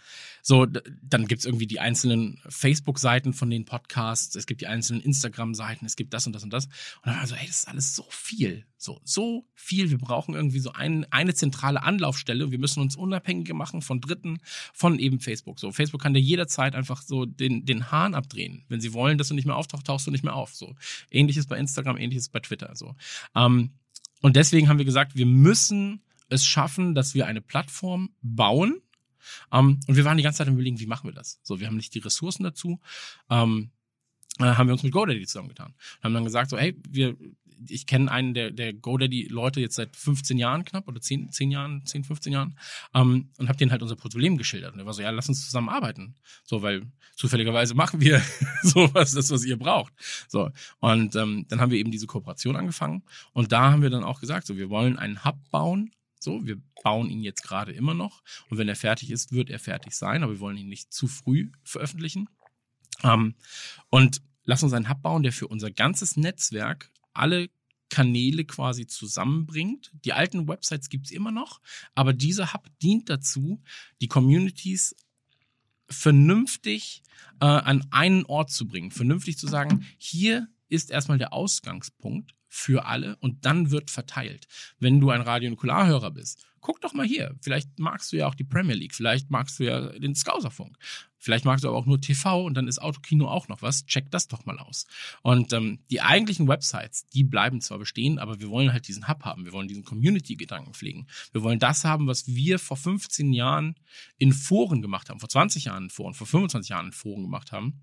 so, dann gibt's irgendwie die einzelnen Facebook-Seiten von den Podcasts, es gibt die einzelnen Instagram-Seiten, es gibt das und das und das. Und dann war so, ey, das ist alles so viel. So, so viel. Wir brauchen irgendwie so ein, eine zentrale Anlaufstelle. Wir müssen uns unabhängiger machen von Dritten, von eben Facebook. So, Facebook kann dir jederzeit einfach so den, den Hahn abdrehen. Wenn sie wollen, dass du nicht mehr auftauchst, tauchst du nicht mehr auf. So, ähnliches bei Instagram, ähnliches bei Twitter. So, ähm, und deswegen haben wir gesagt, wir müssen es schaffen, dass wir eine Plattform bauen, ähm, und wir waren die ganze Zeit im Überlegen, wie machen wir das? So, wir haben nicht die Ressourcen dazu. Ähm, äh, haben wir uns mit GoDaddy zusammengetan. Und haben dann gesagt, so, hey, wir, ich kenne einen der, der GoDaddy-Leute jetzt seit 15 Jahren knapp oder 10, 10 Jahren, 10, 15 Jahren ähm, und habe denen halt unser Problem geschildert. Und er war so, ja, lass uns zusammen arbeiten. So, weil zufälligerweise machen wir sowas, das, was ihr braucht. So, und ähm, dann haben wir eben diese Kooperation angefangen und da haben wir dann auch gesagt, so, wir wollen einen Hub bauen, So, wir bauen ihn jetzt gerade immer noch. Und wenn er fertig ist, wird er fertig sein, aber wir wollen ihn nicht zu früh veröffentlichen. Ähm, und lass uns einen Hub bauen, der für unser ganzes Netzwerk alle Kanäle quasi zusammenbringt. Die alten Websites gibt's immer noch, aber dieser Hub dient dazu, die Communities vernünftig äh, an einen Ort zu bringen. Vernünftig zu sagen, hier ist erstmal der Ausgangspunkt für alle und dann wird verteilt. Wenn du ein Radio- und Okularhörer bist, guck doch mal hier. Vielleicht magst du ja auch die Premier League, vielleicht magst du ja den Scouserfunk, vielleicht magst du aber auch nur TV und dann ist Autokino auch noch was. Check das doch mal aus. Und ähm, die eigentlichen Websites, die bleiben zwar bestehen, aber wir wollen halt diesen Hub haben. Wir wollen diesen Community-Gedanken pflegen. Wir wollen das haben, was wir vor 15 Jahren in Foren gemacht haben, vor 20 Jahren in Foren, vor 25 Jahren in Foren gemacht haben.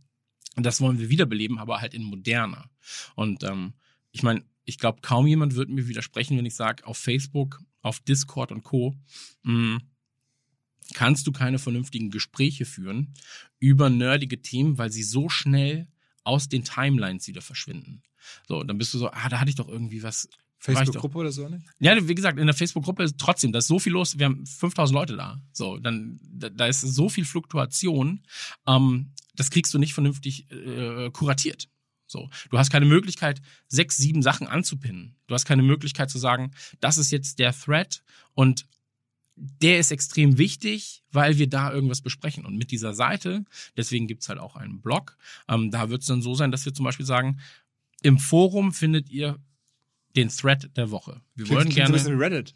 Und das wollen wir wiederbeleben, aber halt in moderner. Und ähm, ich meine, ich glaube, kaum jemand wird mir widersprechen, wenn ich sage, auf Facebook, auf Discord und Co. Mh, kannst du keine vernünftigen Gespräche führen über nerdige Themen, weil sie so schnell aus den Timelines wieder verschwinden. So, dann bist du so, ah, da hatte ich doch irgendwie was. Facebook-Gruppe oder so nicht? Ja, wie gesagt, in der Facebook-Gruppe ist trotzdem, da ist so viel los, wir haben 5000 Leute da. So, dann, da, da ist so viel Fluktuation, ähm, das kriegst du nicht vernünftig äh, kuratiert. So, du hast keine Möglichkeit, sechs, sieben Sachen anzupinnen. Du hast keine Möglichkeit zu sagen, das ist jetzt der Thread und der ist extrem wichtig, weil wir da irgendwas besprechen. Und mit dieser Seite, deswegen gibt's halt auch einen Blog, ähm, da wird es dann so sein, dass wir zum Beispiel sagen, im Forum findet ihr den Thread der Woche. Wir Klingt, wollen klingt gerne. so ein bisschen Reddit.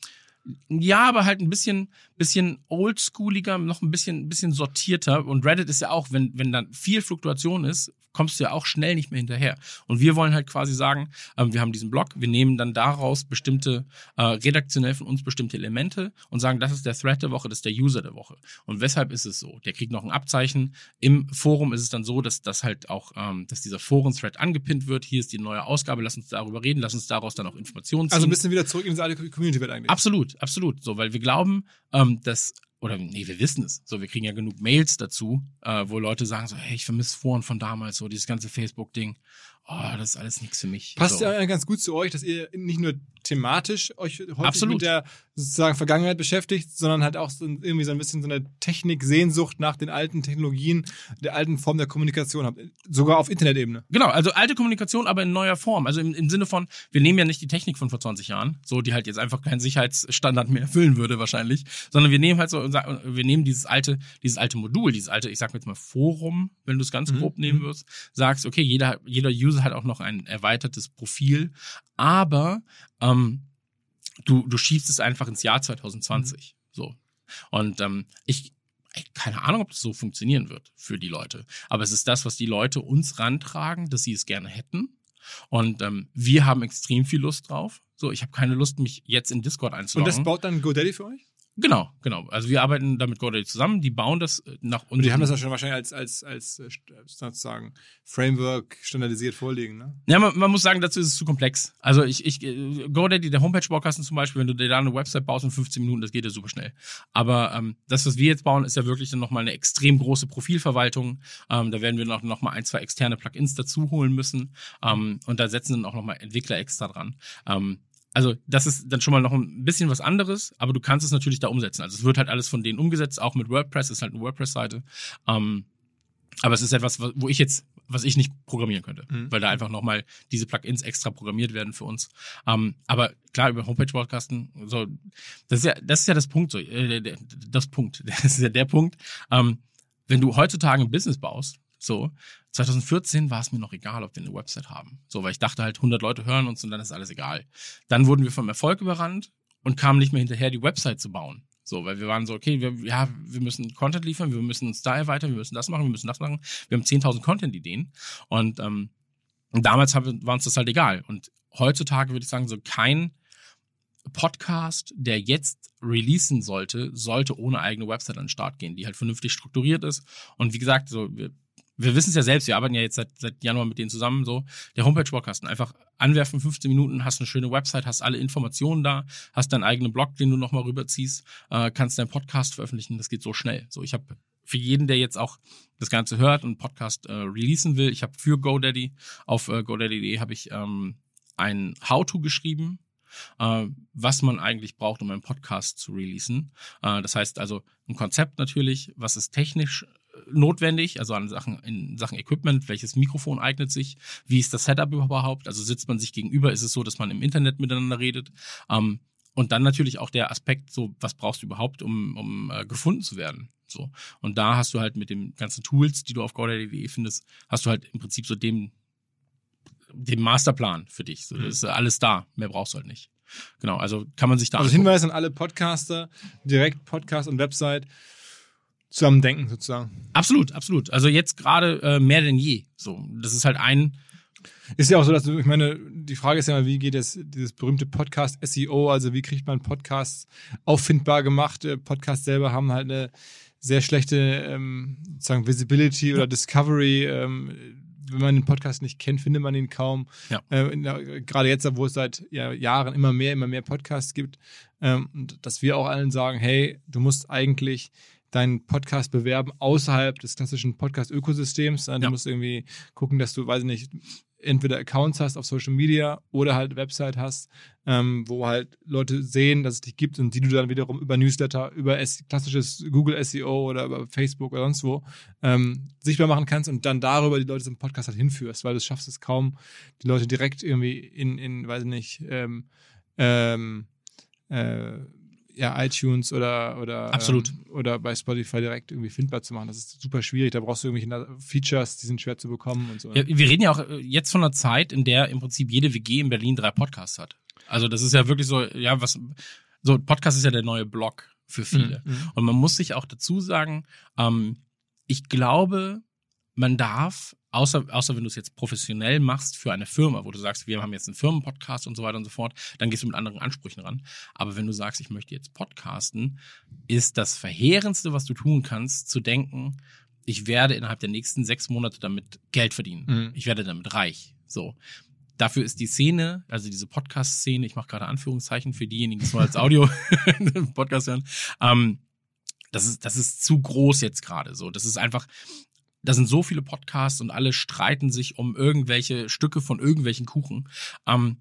Ja, aber halt ein bisschen, bisschen oldschooliger, noch ein bisschen, bisschen sortierter. Und Reddit ist ja auch, wenn, wenn dann viel Fluktuation ist, kommst du ja auch schnell nicht mehr hinterher. Und wir wollen halt quasi sagen, ähm, wir haben diesen Blog, wir nehmen dann daraus bestimmte, äh, redaktionell von uns bestimmte Elemente und sagen, das ist der Thread der Woche, das ist der User der Woche. Und weshalb ist es so? Der kriegt noch ein Abzeichen. Im Forum ist es dann so, dass das halt auch, ähm, dass dieser Foren-Thread angepinnt wird. Hier ist die neue Ausgabe, lass uns darüber reden, lass uns daraus dann auch Informationen ziehen. Also ein bisschen wieder zurück in alte Community-Welt eigentlich. Absolut, absolut. So, weil wir glauben, ähm, dass oder nee, wir wissen es. So, wir kriegen ja genug Mails dazu, äh, wo Leute sagen so, hey, ich vermisse Foren von damals, so dieses ganze Facebook-Ding. Oh, das ist alles nichts für mich. Passt so. ja ganz gut zu euch, dass ihr nicht nur thematisch euch häufig Absolut. mit der sozusagen Vergangenheit beschäftigt, sondern halt auch so irgendwie so ein bisschen so eine Technik-Sehnsucht nach den alten Technologien, der alten Form der Kommunikation habt. Sogar auf Internetebene. Genau, also alte Kommunikation, aber in neuer Form. Also im, im Sinne von, wir nehmen ja nicht die Technik von vor 20 Jahren, so die halt jetzt einfach keinen Sicherheitsstandard mehr erfüllen würde wahrscheinlich, sondern wir nehmen halt so, wir nehmen dieses alte, dieses alte Modul, dieses alte, ich sag jetzt mal Forum, wenn du es ganz Mhm. grob nehmen wirst, sagst, okay, jeder, jeder User hat auch noch ein erweitertes Profil, aber ähm, du, du schiebst es einfach ins Jahr 2020. So. Und ähm, ich, keine Ahnung, ob das so funktionieren wird für die Leute. Aber es ist das, was die Leute uns rantragen, dass sie es gerne hätten. Und ähm, wir haben extrem viel Lust drauf. So, ich habe keine Lust, mich jetzt in Discord Und einzuloggen. das baut dann GoDaddy für euch? Genau, genau. Also wir arbeiten da mit GoDaddy zusammen. Die bauen das äh, nach Und die haben das ja schon wahrscheinlich als, als, als äh, st- sozusagen Framework standardisiert vorliegen, ne? Ja, man, man muss sagen, dazu ist es zu komplex. Also ich, ich äh, GoDaddy, der Homepage-Baukasten zum Beispiel, wenn du dir da eine Website baust in 15 Minuten, das geht ja super schnell. Aber ähm, das, was wir jetzt bauen, ist ja wirklich dann nochmal eine extrem große Profilverwaltung. Ähm, da werden wir noch, noch mal ein, zwei externe Plugins dazu holen müssen. Ähm, und da setzen dann auch nochmal Entwickler extra dran. Ähm, also das ist dann schon mal noch ein bisschen was anderes, aber du kannst es natürlich da umsetzen. Also es wird halt alles von denen umgesetzt, auch mit WordPress, ist halt eine WordPress-Seite. Ähm, aber es ist etwas, wo ich jetzt, was ich nicht programmieren könnte, Mhm. weil da einfach nochmal diese Plugins extra programmiert werden für uns. Ähm, aber klar, über Homepage-Broadcasten, so, das ist ja, das ist ja das Punkt, so, äh, das Punkt, das ist ja der Punkt. Ähm, wenn du heutzutage ein Business baust, so, 2014 war es mir noch egal, ob wir eine Website haben. So, weil ich dachte halt, 100 Leute hören uns und dann ist alles egal. Dann wurden wir vom Erfolg überrannt und kamen nicht mehr hinterher, die Website zu bauen. So, weil wir waren so, okay, wir, ja, wir müssen Content liefern, wir müssen uns da erweitern, wir müssen das machen, wir müssen das machen. Wir haben 10.000 Content-Ideen und ähm, damals war uns das halt egal. Und heutzutage würde ich sagen, so kein Podcast, der jetzt releasen sollte, sollte ohne eigene Website an den Start gehen, die halt vernünftig strukturiert ist. Und wie gesagt, so, wir, wir wissen es ja selbst, wir arbeiten ja jetzt seit, seit Januar mit denen zusammen, so, der Homepage-Broadcasten, einfach anwerfen, 15 Minuten, hast eine schöne Website, hast alle Informationen da, hast deinen eigenen Blog, den du nochmal rüberziehst, äh, kannst deinen Podcast veröffentlichen, das geht so schnell. So, ich habe für jeden, der jetzt auch das Ganze hört und Podcast äh, releasen will, ich habe für GoDaddy, auf äh, godaddy.de habe ich ähm, ein How-To geschrieben, äh, was man eigentlich braucht, um einen Podcast zu releasen. Äh, das heißt also ein Konzept natürlich, was ist technisch notwendig, also an Sachen, in Sachen Equipment, welches Mikrofon eignet sich, wie ist das Setup überhaupt, also sitzt man sich gegenüber, ist es so, dass man im Internet miteinander redet, ähm, und dann natürlich auch der Aspekt, so, was brauchst du überhaupt, um, um äh, gefunden zu werden? So. Und da hast du halt mit den ganzen Tools, die du auf GoDaddy.de findest, hast du halt im Prinzip so dem, dem Masterplan für dich. So, das ist alles da. Mehr brauchst du halt nicht. Genau, also kann man sich da. Also Hinweis an alle Podcaster, direkt Podcast und Website zusammen denken sozusagen. Absolut, absolut. Also jetzt gerade äh, mehr denn je. So, das ist halt ein ist ja auch so, dass du, ich meine, die Frage ist ja mal, wie geht es, dieses berühmte Podcast SEO, also wie kriegt man Podcasts auffindbar gemacht? Äh, Podcasts selber haben halt eine sehr schlechte ähm, sozusagen Visibility oder Discovery. Ähm, wenn man den Podcast nicht kennt, findet man ihn kaum. Ja. Äh, gerade jetzt, wo es seit ja, Jahren immer mehr, immer mehr Podcasts gibt, ähm, und dass wir auch allen sagen, hey, du musst eigentlich deinen Podcast bewerben außerhalb des klassischen Podcast-Ökosystems. Du ja. musst irgendwie gucken, dass du, weiß ich nicht, entweder Accounts hast auf Social Media oder halt Website hast, ähm, wo halt Leute sehen, dass es dich gibt und die du dann wiederum über Newsletter, über klassisches Google SEO oder über Facebook oder sonst wo ähm, sichtbar machen kannst und dann darüber die Leute zum Podcast halt hinführst, weil du schaffst es kaum, die Leute direkt irgendwie in, in weiß ich nicht, ähm, ähm, äh, ja, iTunes oder oder Absolut. Ähm, oder bei Spotify direkt irgendwie findbar zu machen. Das ist super schwierig. Da brauchst du irgendwelche Features, die sind schwer zu bekommen und so. Ja, wir reden ja auch äh, jetzt von einer Zeit, in der im Prinzip jede WG in Berlin drei Podcasts hat. Also das ist ja wirklich so, ja, was so Podcast ist ja der neue Blog für viele. Mhm. mhm. Und man muss sich auch dazu sagen, ähm, ich glaube, man darf außer, außer wenn du es jetzt professionell machst für eine Firma, wo du sagst, wir haben jetzt einen Firmenpodcast und so weiter und so fort, dann gehst du mit anderen Ansprüchen ran. Aber wenn du sagst, ich möchte jetzt podcasten, ist das Verheerendste, was du tun kannst, zu denken, ich werde innerhalb der nächsten sechs Monate damit Geld verdienen. Mhm. Ich werde damit reich. So. Dafür ist die Szene, also diese Podcast-Szene, ich mache gerade Anführungszeichen für diejenigen, die es nur als Audio-Podcast hören, ähm, das ist, das ist zu groß jetzt gerade so. Das ist einfach, da sind so viele Podcasts und alle streiten sich um irgendwelche Stücke von irgendwelchen Kuchen. Ähm,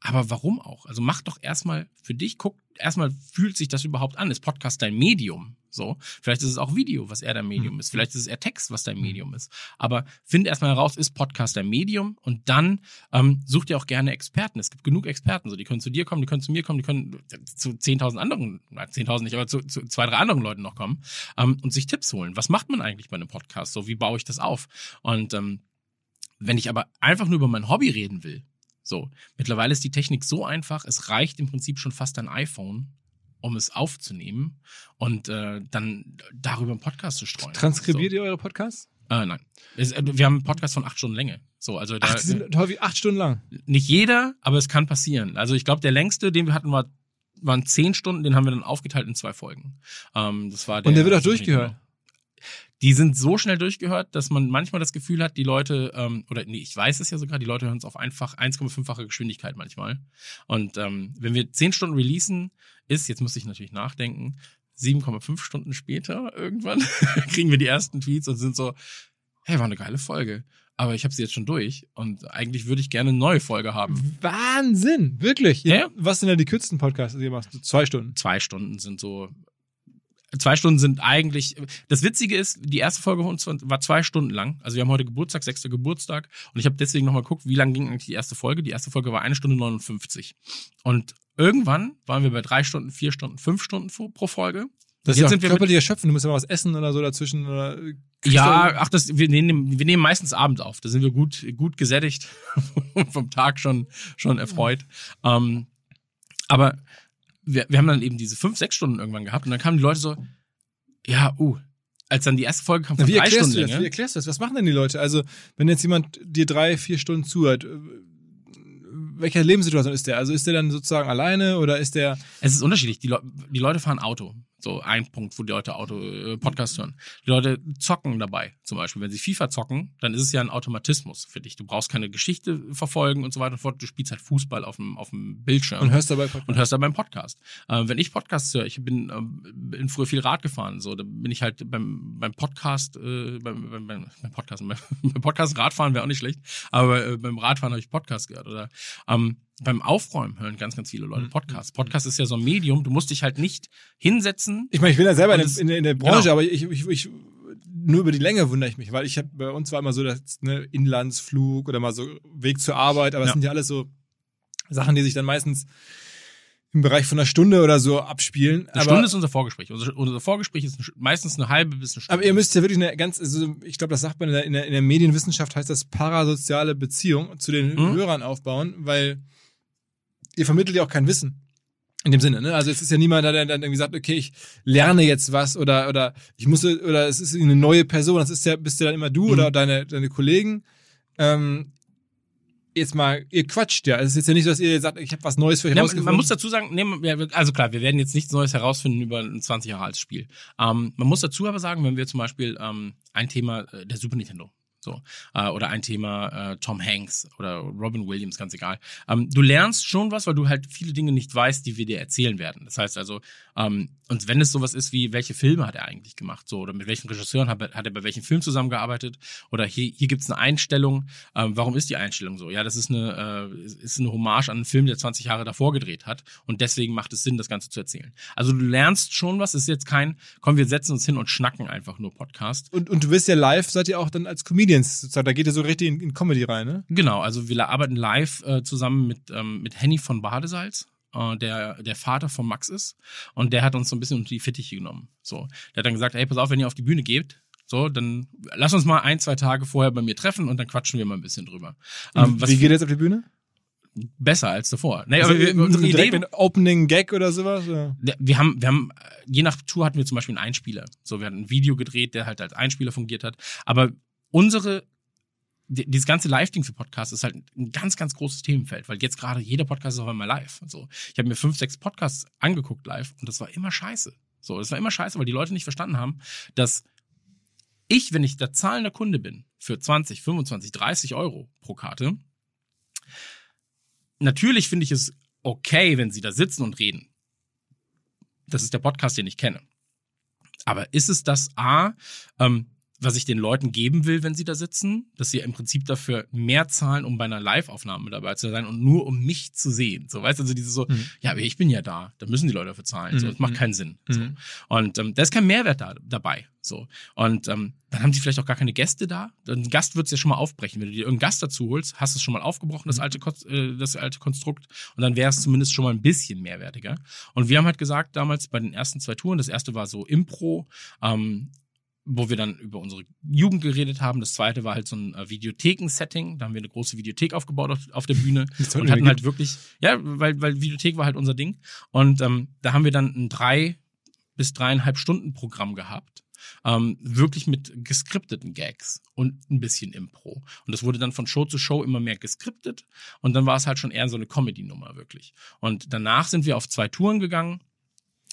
aber warum auch? Also mach doch erstmal für dich, guck, erstmal fühlt sich das überhaupt an. Ist Podcast dein Medium? So. Vielleicht ist es auch Video, was eher dein Medium mhm. ist. Vielleicht ist es eher Text, was dein. Medium ist. Aber find erstmal heraus, ist Podcast dein Medium? Und dann ähm, such dir auch gerne Experten. Es gibt genug Experten. So, die können zu dir kommen, die können zu mir kommen, die können zu 10.000 anderen, nein, 10.000 nicht, aber zu, zu zwei, drei anderen Leuten noch kommen ähm, und sich Tipps holen. Was macht man eigentlich bei einem Podcast? So, wie baue ich das auf? Und ähm, wenn ich aber einfach nur über mein Hobby reden will, so, mittlerweile ist die Technik so einfach, es reicht im Prinzip schon fast ein iPhone, um es aufzunehmen und äh, dann darüber einen Podcast zu streuen. Transkribiert so. ihr eure Podcasts? Äh, nein. Es, äh, wir haben einen Podcast von acht Stunden Länge. So, also da, Ach, die sind häufig acht Stunden lang. Nicht jeder, aber es kann passieren. Also ich glaube, der längste, den wir hatten, war waren zehn Stunden, den haben wir dann aufgeteilt in zwei Folgen. Ähm, das war der, und der wird auch durchgehört die sind so schnell durchgehört, dass man manchmal das Gefühl hat, die Leute, ähm, oder nee, ich weiß es ja sogar, die Leute hören es auf einfach 1,5-fache Geschwindigkeit manchmal. Und ähm, wenn wir 10 Stunden releasen, ist, jetzt muss ich natürlich nachdenken, 7,5 Stunden später irgendwann kriegen wir die ersten Tweets und sind so, hey, war eine geile Folge. Aber ich habe sie jetzt schon durch und eigentlich würde ich gerne eine neue Folge haben. Wahnsinn, wirklich. Ja. Was sind denn die kürzesten Podcasts, die ihr macht? Zwei Stunden. Zwei Stunden sind so zwei Stunden sind eigentlich. Das Witzige ist, die erste Folge von uns war zwei Stunden lang. Also wir haben heute Geburtstag, sechster Geburtstag. Und ich habe deswegen nochmal geguckt, wie lang ging eigentlich die erste Folge. Die erste Folge war eine Stunde 59. Und irgendwann waren wir bei drei Stunden, vier Stunden, fünf Stunden pro Folge. Das jetzt ist sind wir körperlich erschöpfen. Du musst ja was essen oder so dazwischen. Oder ja, ach, das, wir nehmen, wir nehmen meistens abends auf. Da sind wir gut, gut gesättigt und vom Tag schon, schon erfreut. Ähm, aber wir, wir haben dann eben diese fünf, sechs Stunden irgendwann gehabt und dann kamen die Leute so, ja, uh, als dann die erste Folge kam von Na, wie drei Stunden du das? Wie erklärst du das? Was machen denn die Leute? Also, wenn jetzt jemand dir drei, vier Stunden zuhört, welcher Lebenssituation ist der? Also ist der dann sozusagen alleine oder ist der. Es ist unterschiedlich. Die, Le die Leute fahren Auto. So ein Punkt, wo die Leute Auto äh, Podcast hören. Die Leute zocken dabei, zum Beispiel. Wenn sie FIFA zocken, dann ist es ja ein Automatismus für dich. Du brauchst keine Geschichte verfolgen und so weiter und fort. Du spielst halt Fußball auf dem, auf dem Bildschirm. Und hörst dabei Podcast. Und hörst dabei einen Podcast. Äh, wenn ich Podcasts höre, ich bin, äh, bin früher viel Rad gefahren, so, da bin ich halt beim, beim Podcast, äh, beim, beim, beim, Podcast, beim, beim Podcast Radfahren wäre auch nicht schlecht, aber äh, beim Radfahren habe ich Podcast gehört. Oder ähm, beim Aufräumen hören ganz, ganz viele Leute Mhm. Podcasts. Podcast ist ja so ein Medium, du musst dich halt nicht hinsetzen. Ich meine, ich bin ja selber in, es- in, in der Branche, genau. aber ich, ich, ich, nur über die Länge wundere ich mich, weil ich habe bei uns war immer so, dass ne, Inlandsflug oder mal so Weg zur Arbeit, aber es Ja. sind ja alles so Sachen, die sich dann meistens im Bereich von einer Stunde oder so abspielen. Eine aber, Stunde ist unser Vorgespräch. Unser, unser Vorgespräch ist meistens eine halbe bis eine Stunde. aber ihr müsst ja wirklich eine ganz, also ich glaube, das sagt man in der, in, der, in der Medienwissenschaft, heißt das parasoziale Beziehung zu den Mhm. Hörern aufbauen, weil ihr vermittelt ja auch kein Wissen. In dem Sinne, ne? Also es ist ja niemand, der dann irgendwie sagt, okay, ich lerne jetzt was oder oder ich muss oder es ist eine neue Person. Das ist ja bist ja dann immer du Mhm. oder deine deine Kollegen. Ähm, jetzt mal, ihr quatscht ja. Es ist jetzt ja nicht so, dass ihr sagt, ich habe was Neues für euch Ja, rausgefunden. man muss dazu sagen, nee, also klar, wir werden jetzt nichts Neues herausfinden über ein 20 Jahre altes Spiel. Ähm, man muss dazu aber sagen, wenn wir zum Beispiel ähm, ein Thema äh, der Super Nintendo, so, äh, oder ein Thema äh, Tom Hanks oder Robin Williams, ganz egal. Ähm, du lernst schon was, weil du halt viele Dinge nicht weißt, die wir dir erzählen werden. Das heißt also, ähm, und wenn es sowas ist wie, welche Filme hat er eigentlich gemacht, so, oder mit welchen Regisseuren hat, er- hat er bei welchen Film zusammengearbeitet, oder hier, hier gibt's eine Einstellung, ähm, warum ist die Einstellung so? Ja, das ist eine, äh, ist eine Hommage an einen Film, der 20 Jahre davor gedreht hat, und deswegen macht es Sinn, das Ganze zu erzählen. Also du lernst schon was, es ist jetzt kein, komm, wir setzen uns hin und schnacken einfach nur Podcast. und, und du bist ja live, seid ihr auch dann als Comedians, sozusagen, da geht ihr so richtig in, in Comedy rein, ne? Genau, also wir arbeiten live äh, zusammen mit, ähm, mit Henny von Badesalz, äh, der der Vater von Max ist. Und der hat uns so ein bisschen unter die Fittiche genommen. So, der hat dann gesagt, ey, pass auf, wenn ihr auf die Bühne geht, so, dann lass uns mal ein, zwei Tage vorher bei mir treffen und dann quatschen wir mal ein bisschen drüber. Ähm, was Wie geht ihr jetzt auf die Bühne? besser als davor. Nee, Also, aber wir, unsere direkt Idee, mit Opening Gag oder sowas? Oder? Der- wir haben, wir haben, äh, je nach Tour hatten wir zum Beispiel einen Einspieler. So, wir hatten ein Video gedreht, der halt als Einspieler fungiert hat. Aber unsere, die- dieses ganze Live-Ding für Podcasts ist halt ein ganz, ganz großes Themenfeld, weil jetzt gerade jeder Podcast ist auf einmal live. So, ich habe mir fünf, sechs Podcasts angeguckt live und das war immer scheiße. So, das war immer scheiße, weil die Leute nicht verstanden haben, dass ich, wenn ich der zahlender Kunde bin, für 20, 25, 30 Euro pro Karte, natürlich finde ich es okay, wenn sie da sitzen und reden. Das ist der Podcast, den ich kenne. Aber ist es das A, ähm, was ich den Leuten geben will, wenn sie da sitzen, dass sie im Prinzip dafür mehr zahlen, um bei einer Live-Aufnahme dabei zu sein und nur um mich zu sehen. So, weißt du, also diese so, Mhm. ja, aber ich bin ja da, da müssen die Leute dafür zahlen. So, Mhm. das macht keinen Sinn. So. Mhm. Und ähm, da ist kein Mehrwert da, dabei. So. Und ähm, dann haben sie vielleicht auch gar keine Gäste da. Ein Gast wird es ja schon mal aufbrechen. Wenn du dir irgendeinen Gast dazu holst, hast du es schon mal aufgebrochen, das alte, Kon- äh, das alte Konstrukt. Und dann wäre es zumindest schon mal ein bisschen mehrwertiger. Und wir haben halt gesagt, damals bei den ersten zwei Touren, das erste war so Impro, ähm, wo wir dann über unsere Jugend geredet haben. Das zweite war halt so ein äh, Videotheken-Setting. Da haben wir eine große Videothek aufgebaut auf, auf der Bühne und hatten halt wirklich, ja, weil, weil Videothek war halt unser Ding. Und ähm, da haben wir dann ein drei bis dreieinhalb Stunden Programm gehabt. Ähm, wirklich mit geskripteten Gags und ein bisschen Impro. Und das wurde dann von Show zu Show immer mehr geskriptet. Und dann war es halt schon eher so eine Comedy-Nummer, wirklich. Und danach sind wir auf zwei Touren gegangen,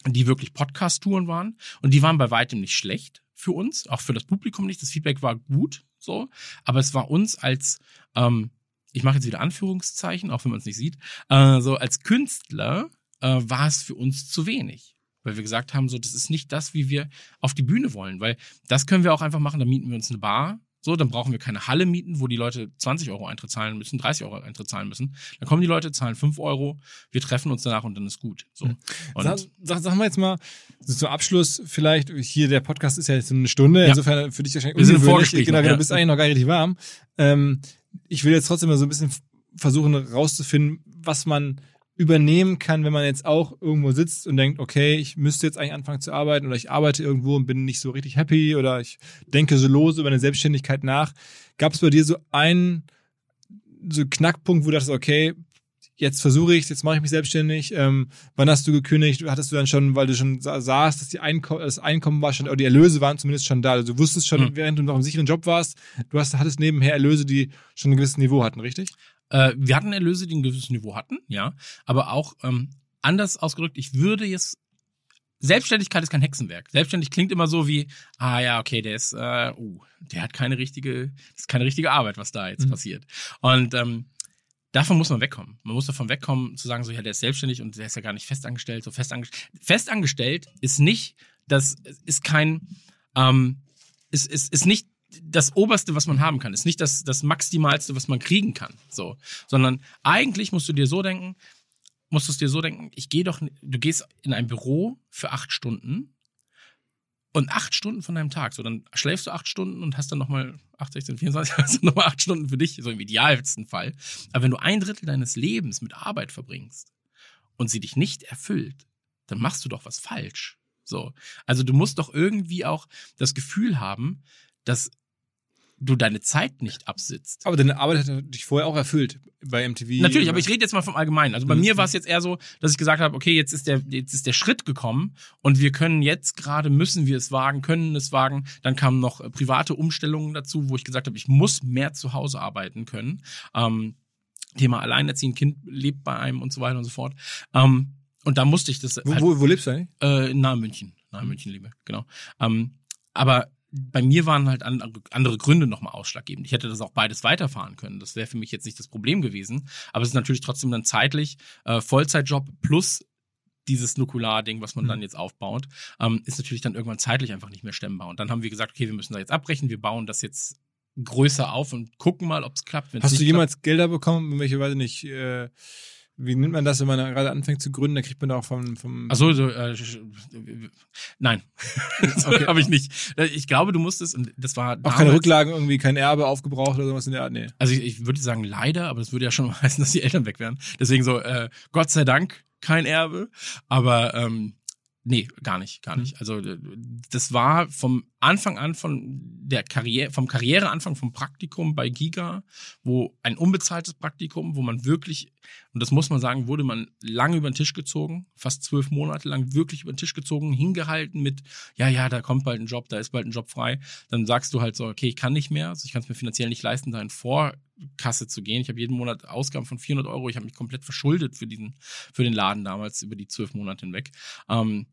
die wirklich Podcast-Touren waren. Und die waren bei weitem nicht schlecht für uns, auch für das Publikum nicht. Das Feedback war gut, so. Aber es war uns als, ähm, ich mache jetzt wieder Anführungszeichen, auch wenn man es nicht sieht, äh, so als Künstler äh, war es für uns zu wenig. Weil wir gesagt haben, so, das ist nicht das, wie wir auf die Bühne wollen. Weil das können wir auch einfach machen, dann mieten wir uns eine Bar. So, dann brauchen wir keine Halle mieten, wo die Leute 20 Euro Eintritt zahlen müssen, 30 Euro Eintritt zahlen müssen. Dann kommen die Leute, zahlen 5 Euro, wir treffen uns danach und dann ist gut. So. Und Sag, sag, sag mal jetzt mal, so zum Abschluss vielleicht, hier der Podcast ist ja jetzt eine Stunde, Ja. insofern für dich wahrscheinlich Wir sind Genau, noch, du ja. bist eigentlich noch gar nicht richtig warm. Ähm, ich will jetzt trotzdem mal so ein bisschen versuchen rauszufinden, was man übernehmen kann, wenn man jetzt auch irgendwo sitzt und denkt, okay, ich müsste jetzt eigentlich anfangen zu arbeiten oder ich arbeite irgendwo und bin nicht so richtig happy oder ich denke so lose über eine Selbstständigkeit nach. Gab es bei dir so einen so Knackpunkt, wo du dachtest, okay, jetzt versuche ich jetzt mache ich mich selbstständig. Ähm, wann hast du gekündigt? Hattest du dann schon, weil du schon sa- sahst, dass die Einko das Einkommen war schon, oder die Erlöse waren zumindest schon da. Also du wusstest schon, Hm. während du noch im sicheren Job warst, du hast, hattest nebenher Erlöse, die schon ein gewisses Niveau hatten, richtig? Äh, wir hatten Erlöse, die ein gewisses Niveau hatten, ja. Aber auch ähm, anders ausgedrückt, ich würde jetzt. Selbstständigkeit ist kein Hexenwerk. Selbstständig klingt immer so wie, ah ja, okay, der ist, äh, uh, der hat keine richtige, das ist keine richtige Arbeit, was da jetzt Mhm. passiert. Und ähm, davon muss man wegkommen. Man muss davon wegkommen, zu sagen, so, ja, der ist selbstständig und der ist ja gar nicht festangestellt. So festangestellt. Festangestellt ist nicht, das ist kein, ähm, ist, ist, ist nicht das Oberste, was man haben kann. Ist nicht das, das Maximalste, was man kriegen kann. So. Sondern eigentlich musst du dir so denken, musst du es dir so denken, ich gehe doch, du gehst in ein Büro für acht Stunden und acht Stunden von deinem Tag, so dann schläfst du acht Stunden und hast dann nochmal 8, 16, 24, hast du nochmal acht Stunden für dich, so im idealsten Fall. Aber wenn du ein Drittel deines Lebens mit Arbeit verbringst und sie dich nicht erfüllt, dann machst du doch was falsch. So. Also du musst doch irgendwie auch das Gefühl haben, dass du deine Zeit nicht absitzt. Aber deine Arbeit hat dich vorher auch erfüllt bei MTV. Natürlich, aber ich rede jetzt mal vom Allgemeinen. Also bei Mhm. mir war es jetzt eher so, dass ich gesagt habe, okay, jetzt ist der jetzt ist der Schritt gekommen und wir können jetzt gerade müssen wir es wagen, können es wagen. Dann kamen noch äh, private Umstellungen dazu, wo ich gesagt habe, ich muss mehr zu Hause arbeiten können. Ähm, Thema Alleinerziehend, Kind lebt bei einem und so weiter und so fort. Ähm, und da musste ich das Wo, halt, wo, wo lebst du eigentlich? äh, nahe München, nahe München lebe, genau. Ähm, aber bei mir waren halt andere, Gründe nochmal ausschlaggebend. Ich hätte das auch beides weiterfahren können. Das wäre für mich jetzt nicht das Problem gewesen. Aber es ist natürlich trotzdem dann zeitlich äh, Vollzeitjob plus dieses Nukular-Ding, was man Mhm. dann jetzt aufbaut, ähm, ist natürlich dann irgendwann zeitlich einfach nicht mehr stemmbar. Und dann haben wir gesagt, okay, wir müssen da jetzt abbrechen, wir bauen das jetzt größer auf und gucken mal, ob es klappt. Hast du jemals Gelder bekommen? Weiß ich nicht, äh, wie nennt man das, wenn man gerade anfängt zu gründen? Da kriegt man auch vom, vom Ach so, so äh, nein, Okay. habe ich nicht. Ich glaube, du musstest, und das war auch keine Rücklagen, irgendwie kein Erbe aufgebraucht oder sowas in der Art? Nee. Also ich, ich würde sagen leider, aber das würde ja schon heißen, dass die Eltern weg wären. Deswegen so, äh, Gott sei Dank kein Erbe. Aber ähm, nee, gar nicht, gar nicht. Also äh, das war vom Anfang an von der Karriere, vom Karriereanfang vom Praktikum bei Giga, wo ein unbezahltes Praktikum, wo man wirklich, und das muss man sagen, wurde man lange über den Tisch gezogen, fast zwölf Monate lang wirklich über den Tisch gezogen, hingehalten mit, ja, ja, da kommt bald ein Job, da ist bald ein Job frei. Dann sagst du halt so, okay, ich kann nicht mehr, also ich kann es mir finanziell nicht leisten, da in Vorkasse zu gehen. Ich habe jeden Monat Ausgaben von 400 Euro, ich habe mich komplett verschuldet für diesen, für den Laden damals über die zwölf Monate hinweg. Ähm,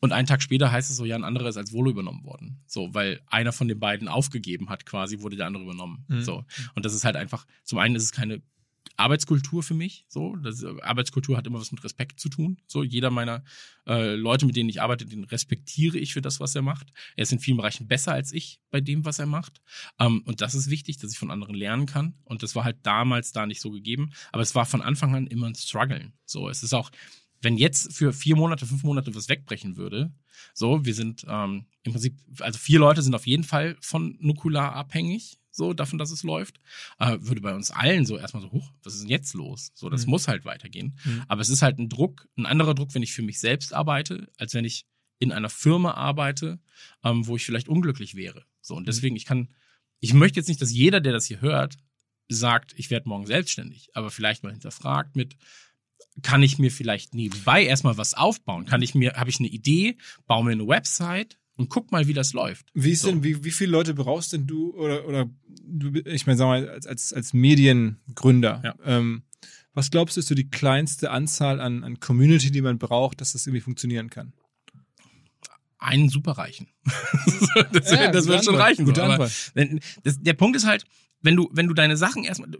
und einen Tag später heißt es so, ja, ein anderer ist als Volo übernommen worden. So, weil einer von den beiden aufgegeben hat, quasi, wurde der andere übernommen. Mhm. So. Und das ist halt einfach, zum einen ist es keine Arbeitskultur für mich. So, das, Arbeitskultur hat immer was mit Respekt zu tun. So, jeder meiner äh, Leute, mit denen ich arbeite, den respektiere ich für das, was er macht. Er ist in vielen Bereichen besser als ich bei dem, was er macht. Ähm, und das ist wichtig, dass ich von anderen lernen kann. Und das war halt damals da nicht so gegeben. Aber es war von Anfang an immer ein Struggeln. So, es ist auch, wenn jetzt für vier Monate, fünf Monate was wegbrechen würde, so, wir sind ähm, im Prinzip, also vier Leute sind auf jeden Fall von Nukular abhängig, so davon, dass es läuft, äh, würde bei uns allen so erstmal so, hoch, was ist denn jetzt los? So, das Mhm. muss halt weitergehen. Mhm. Aber es ist halt ein Druck, ein anderer Druck, wenn ich für mich selbst arbeite, als wenn ich in einer Firma arbeite, ähm, wo ich vielleicht unglücklich wäre. So, und deswegen, ich kann, ich möchte jetzt nicht, dass jeder, der das hier hört, sagt, ich werde morgen selbstständig, aber vielleicht mal hinterfragt mit, kann ich mir vielleicht nebenbei erstmal was aufbauen? Kann ich mir, habe ich eine Idee, baue mir eine Website und guck mal, wie das läuft. Wie ist So. denn, wie, wie viele Leute brauchst denn du oder, oder du, ich meine, sag mal, als, als, als Mediengründer, Ja. ähm, was glaubst du, ist so die kleinste Anzahl an, an Community, die man braucht, dass das irgendwie funktionieren kann? Einen superreichen. das Ja, das wird schon reichen. gute so. Antwort. wenn, das, der Punkt ist halt, wenn du, wenn du deine Sachen erstmal,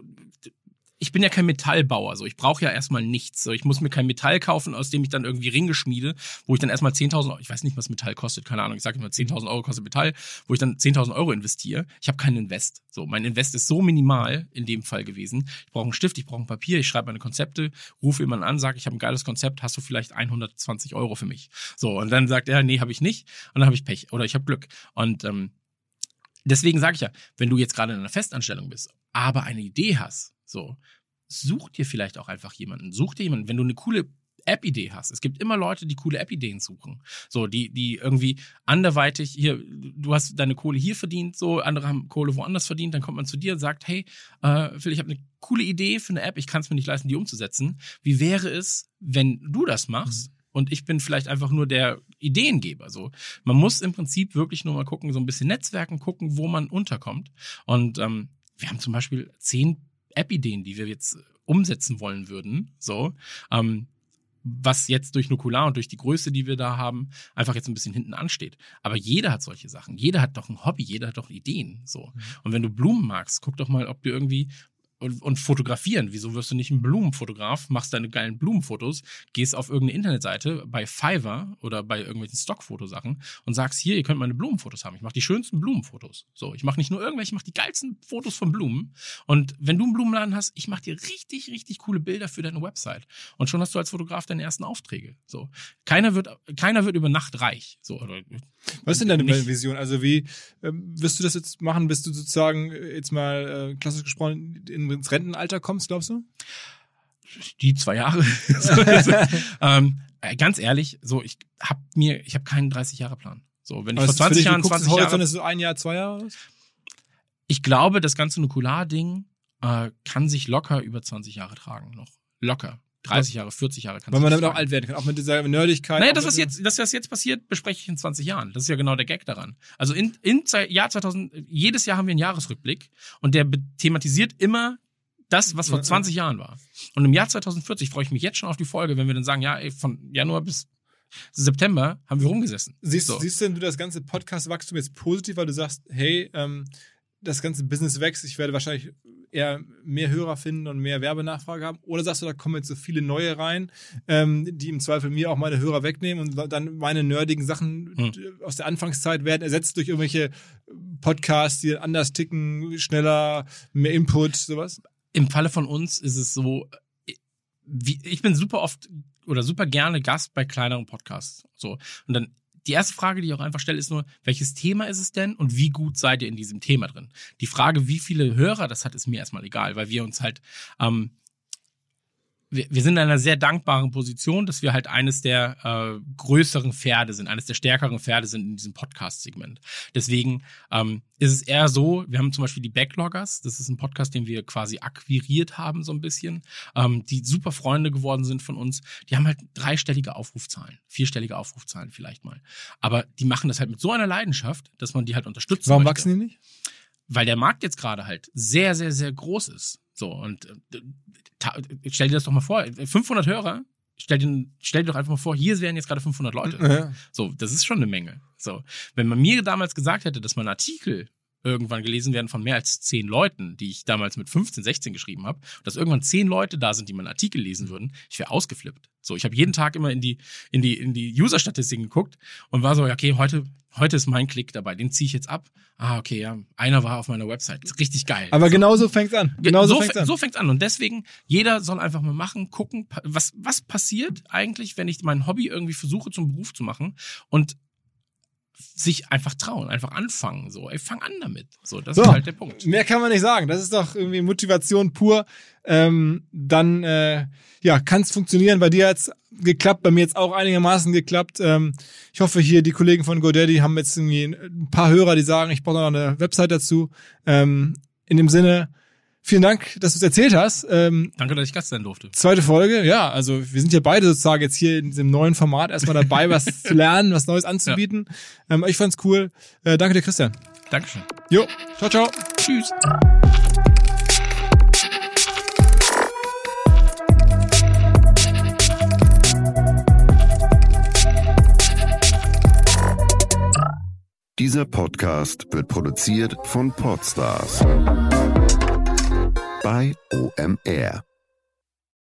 ich bin ja kein Metallbauer, so ich brauche ja erstmal nichts. So ich muss mir kein Metall kaufen, aus dem ich dann irgendwie Ringe schmiede, wo ich dann erstmal 10.000, Euro- ich weiß nicht, was Metall kostet, keine Ahnung, ich sage immer 10.000 Euro kostet Metall, wo ich dann 10.000 Euro investiere. Ich habe keinen Invest. So mein Invest ist so minimal in dem Fall gewesen. Ich brauche einen Stift, ich brauche ein Papier, ich schreibe meine Konzepte, rufe jemanden an, sage, ich habe ein geiles Konzept, hast du vielleicht 120 Euro für mich? So und dann sagt er, nee, habe ich nicht, und dann habe ich Pech oder ich habe Glück und ähm, deswegen sage ich ja, wenn du jetzt gerade in einer Festanstellung bist, aber eine Idee hast, so, such dir vielleicht auch einfach jemanden. Such dir jemanden, wenn du eine coole App-Idee hast. Es gibt immer Leute, die coole App-Ideen suchen. So, die, die irgendwie anderweitig hier, du hast deine Kohle hier verdient, so, andere haben Kohle woanders verdient, dann kommt man zu dir und sagt, hey, äh, Phil, ich habe eine coole Idee für eine App, ich kann es mir nicht leisten, die umzusetzen. Wie wäre es, wenn du das machst? Und ich bin vielleicht einfach nur der Ideengeber. So, man muss im Prinzip wirklich nur mal gucken, so ein bisschen Netzwerken gucken, wo man unterkommt. Und ähm, wir haben zum Beispiel zehn App-Ideen, die wir jetzt umsetzen wollen würden. So, ähm, was jetzt durch Nukular und durch die Größe, die wir da haben, einfach jetzt ein bisschen hinten ansteht. Aber jeder hat solche Sachen. Jeder hat doch ein Hobby, jeder hat doch Ideen. So. Und wenn du Blumen magst, guck doch mal, ob du irgendwie und, und fotografieren. Wieso wirst du nicht ein Blumenfotograf, machst deine geilen Blumenfotos, gehst auf irgendeine Internetseite bei Fiverr oder bei irgendwelchen Stockfotosachen und sagst, hier, ihr könnt meine Blumenfotos haben. Ich mache die schönsten Blumenfotos. So, ich mache nicht nur irgendwelche, ich mache die geilsten Fotos von Blumen. Und wenn du einen Blumenladen hast, ich mache dir richtig, richtig coole Bilder für deine Website. Und schon hast du als Fotograf deine ersten Aufträge. So, keiner wird, keiner wird über Nacht reich. So, Was ist denn deine nicht- Vision? Also wie ähm, wirst du das jetzt machen, bis du sozusagen äh, jetzt mal äh, klassisch gesprochen in- ins Rentenalter kommst, glaubst du? die zwei Jahre. so, also, ähm, äh, ganz ehrlich, so ich habe mir, ich habe keinen 30 Jahre Plan. So, wenn ich Aber vor ist für 20 dich, Jahren, du guckst, 20 das Horizont Jahre, ist so ein Jahr, zwei Jahre? ich glaube, das ganze Nukular-Ding äh, kann sich locker über 20 Jahre tragen noch. Locker. 30 Jahre, 40 Jahre kann Weil man damit auch tragen. alt werden kann, auch mit dieser Nerdigkeit. Naja, auch das, was jetzt, das, was jetzt passiert, bespreche ich in 20 Jahren. Das ist ja genau der Gag daran. Also in, in Jahr 2000, jedes Jahr haben wir einen Jahresrückblick und der thematisiert immer das, was vor ja. 20 Jahren war. Und im Jahr 2040 freue ich mich jetzt schon auf die Folge, wenn wir dann sagen, ja, ey, von Januar bis September haben wir rumgesessen. Siehst, So. siehst denn du das ganze Podcast-Wachstum jetzt positiv, weil du sagst, hey, ähm, das ganze Business wächst, ich werde wahrscheinlich eher mehr Hörer finden und mehr Werbenachfrage haben? Oder sagst du, da kommen jetzt so viele neue rein, ähm, die im Zweifel mir auch meine Hörer wegnehmen und dann meine nerdigen Sachen Hm. äh, aus der Anfangszeit werden ersetzt durch irgendwelche Podcasts, die anders ticken, schneller, mehr Input, sowas? Im Falle von uns ist es so, wie, ich bin super oft oder super gerne Gast bei kleineren Podcasts. So. Und dann die erste Frage, die ich auch einfach stelle, ist nur, welches Thema ist es denn und wie gut seid ihr in diesem Thema drin? Die Frage, wie viele Hörer das hat, ist mir erstmal egal, weil wir uns halt, ähm, wir, wir sind in einer sehr dankbaren Position, dass wir halt eines der äh, größeren Pferde sind, eines der stärkeren Pferde sind in diesem Podcast-Segment. Deswegen ähm, ist es eher so, wir haben zum Beispiel die Backloggers, das ist ein Podcast, den wir quasi akquiriert haben so ein bisschen, ähm, die super Freunde geworden sind von uns. Die haben halt dreistellige Aufrufzahlen, vierstellige Aufrufzahlen vielleicht mal. Aber die machen das halt mit so einer Leidenschaft, dass man die halt unterstützen Warum möchte wachsen die nicht? weil der Markt jetzt gerade halt sehr, sehr, sehr groß ist. So, und äh, stell dir das doch mal vor, 500 Hörer, stell dir, stell dir doch einfach mal vor, hier wären jetzt gerade 500 Leute. Ja. So, das ist schon eine Menge. So, wenn man mir damals gesagt hätte, dass mein Artikel irgendwann gelesen werden von mehr als zehn Leuten, die ich damals mit 15, 16 geschrieben habe, dass irgendwann zehn Leute da sind, die meinen Artikel lesen würden, ich wäre ausgeflippt. So, ich habe jeden Tag immer in die in die in die User-Statistiken geguckt und war so, okay, heute heute ist mein Klick dabei, den ziehe ich jetzt ab. Ah, okay, ja, einer war auf meiner Website, richtig geil. Aber so. genau so fängt's an. Genau so, fängt's an. so fängt's an. Und deswegen, jeder soll einfach mal machen, gucken, was, was passiert eigentlich, wenn ich mein Hobby irgendwie versuche zum Beruf zu machen und sich einfach trauen, einfach anfangen. So, ey, fang an damit. So, das So. ist halt der Punkt. Mehr kann man nicht sagen. Das ist doch irgendwie Motivation pur. Ähm, dann äh, ja, kann es funktionieren. Bei dir hat's geklappt, bei mir jetzt auch einigermaßen geklappt. Ähm, ich hoffe, hier die Kollegen von GoDaddy haben jetzt irgendwie ein paar Hörer, die sagen, ich brauche noch eine Website dazu. Ähm, in dem Sinne, vielen Dank, dass du es erzählt hast. Ähm, Danke, dass ich Gast sein durfte. zweite Folge, ja, also wir sind ja beide sozusagen jetzt hier in diesem neuen Format erstmal dabei, was zu lernen, was Neues anzubieten. Ähm, ich fand's cool. Äh, danke dir, Christian. Dankeschön. Jo, ciao, ciao. Tschüss. Dieser Podcast wird produziert von Podstars bei OMR.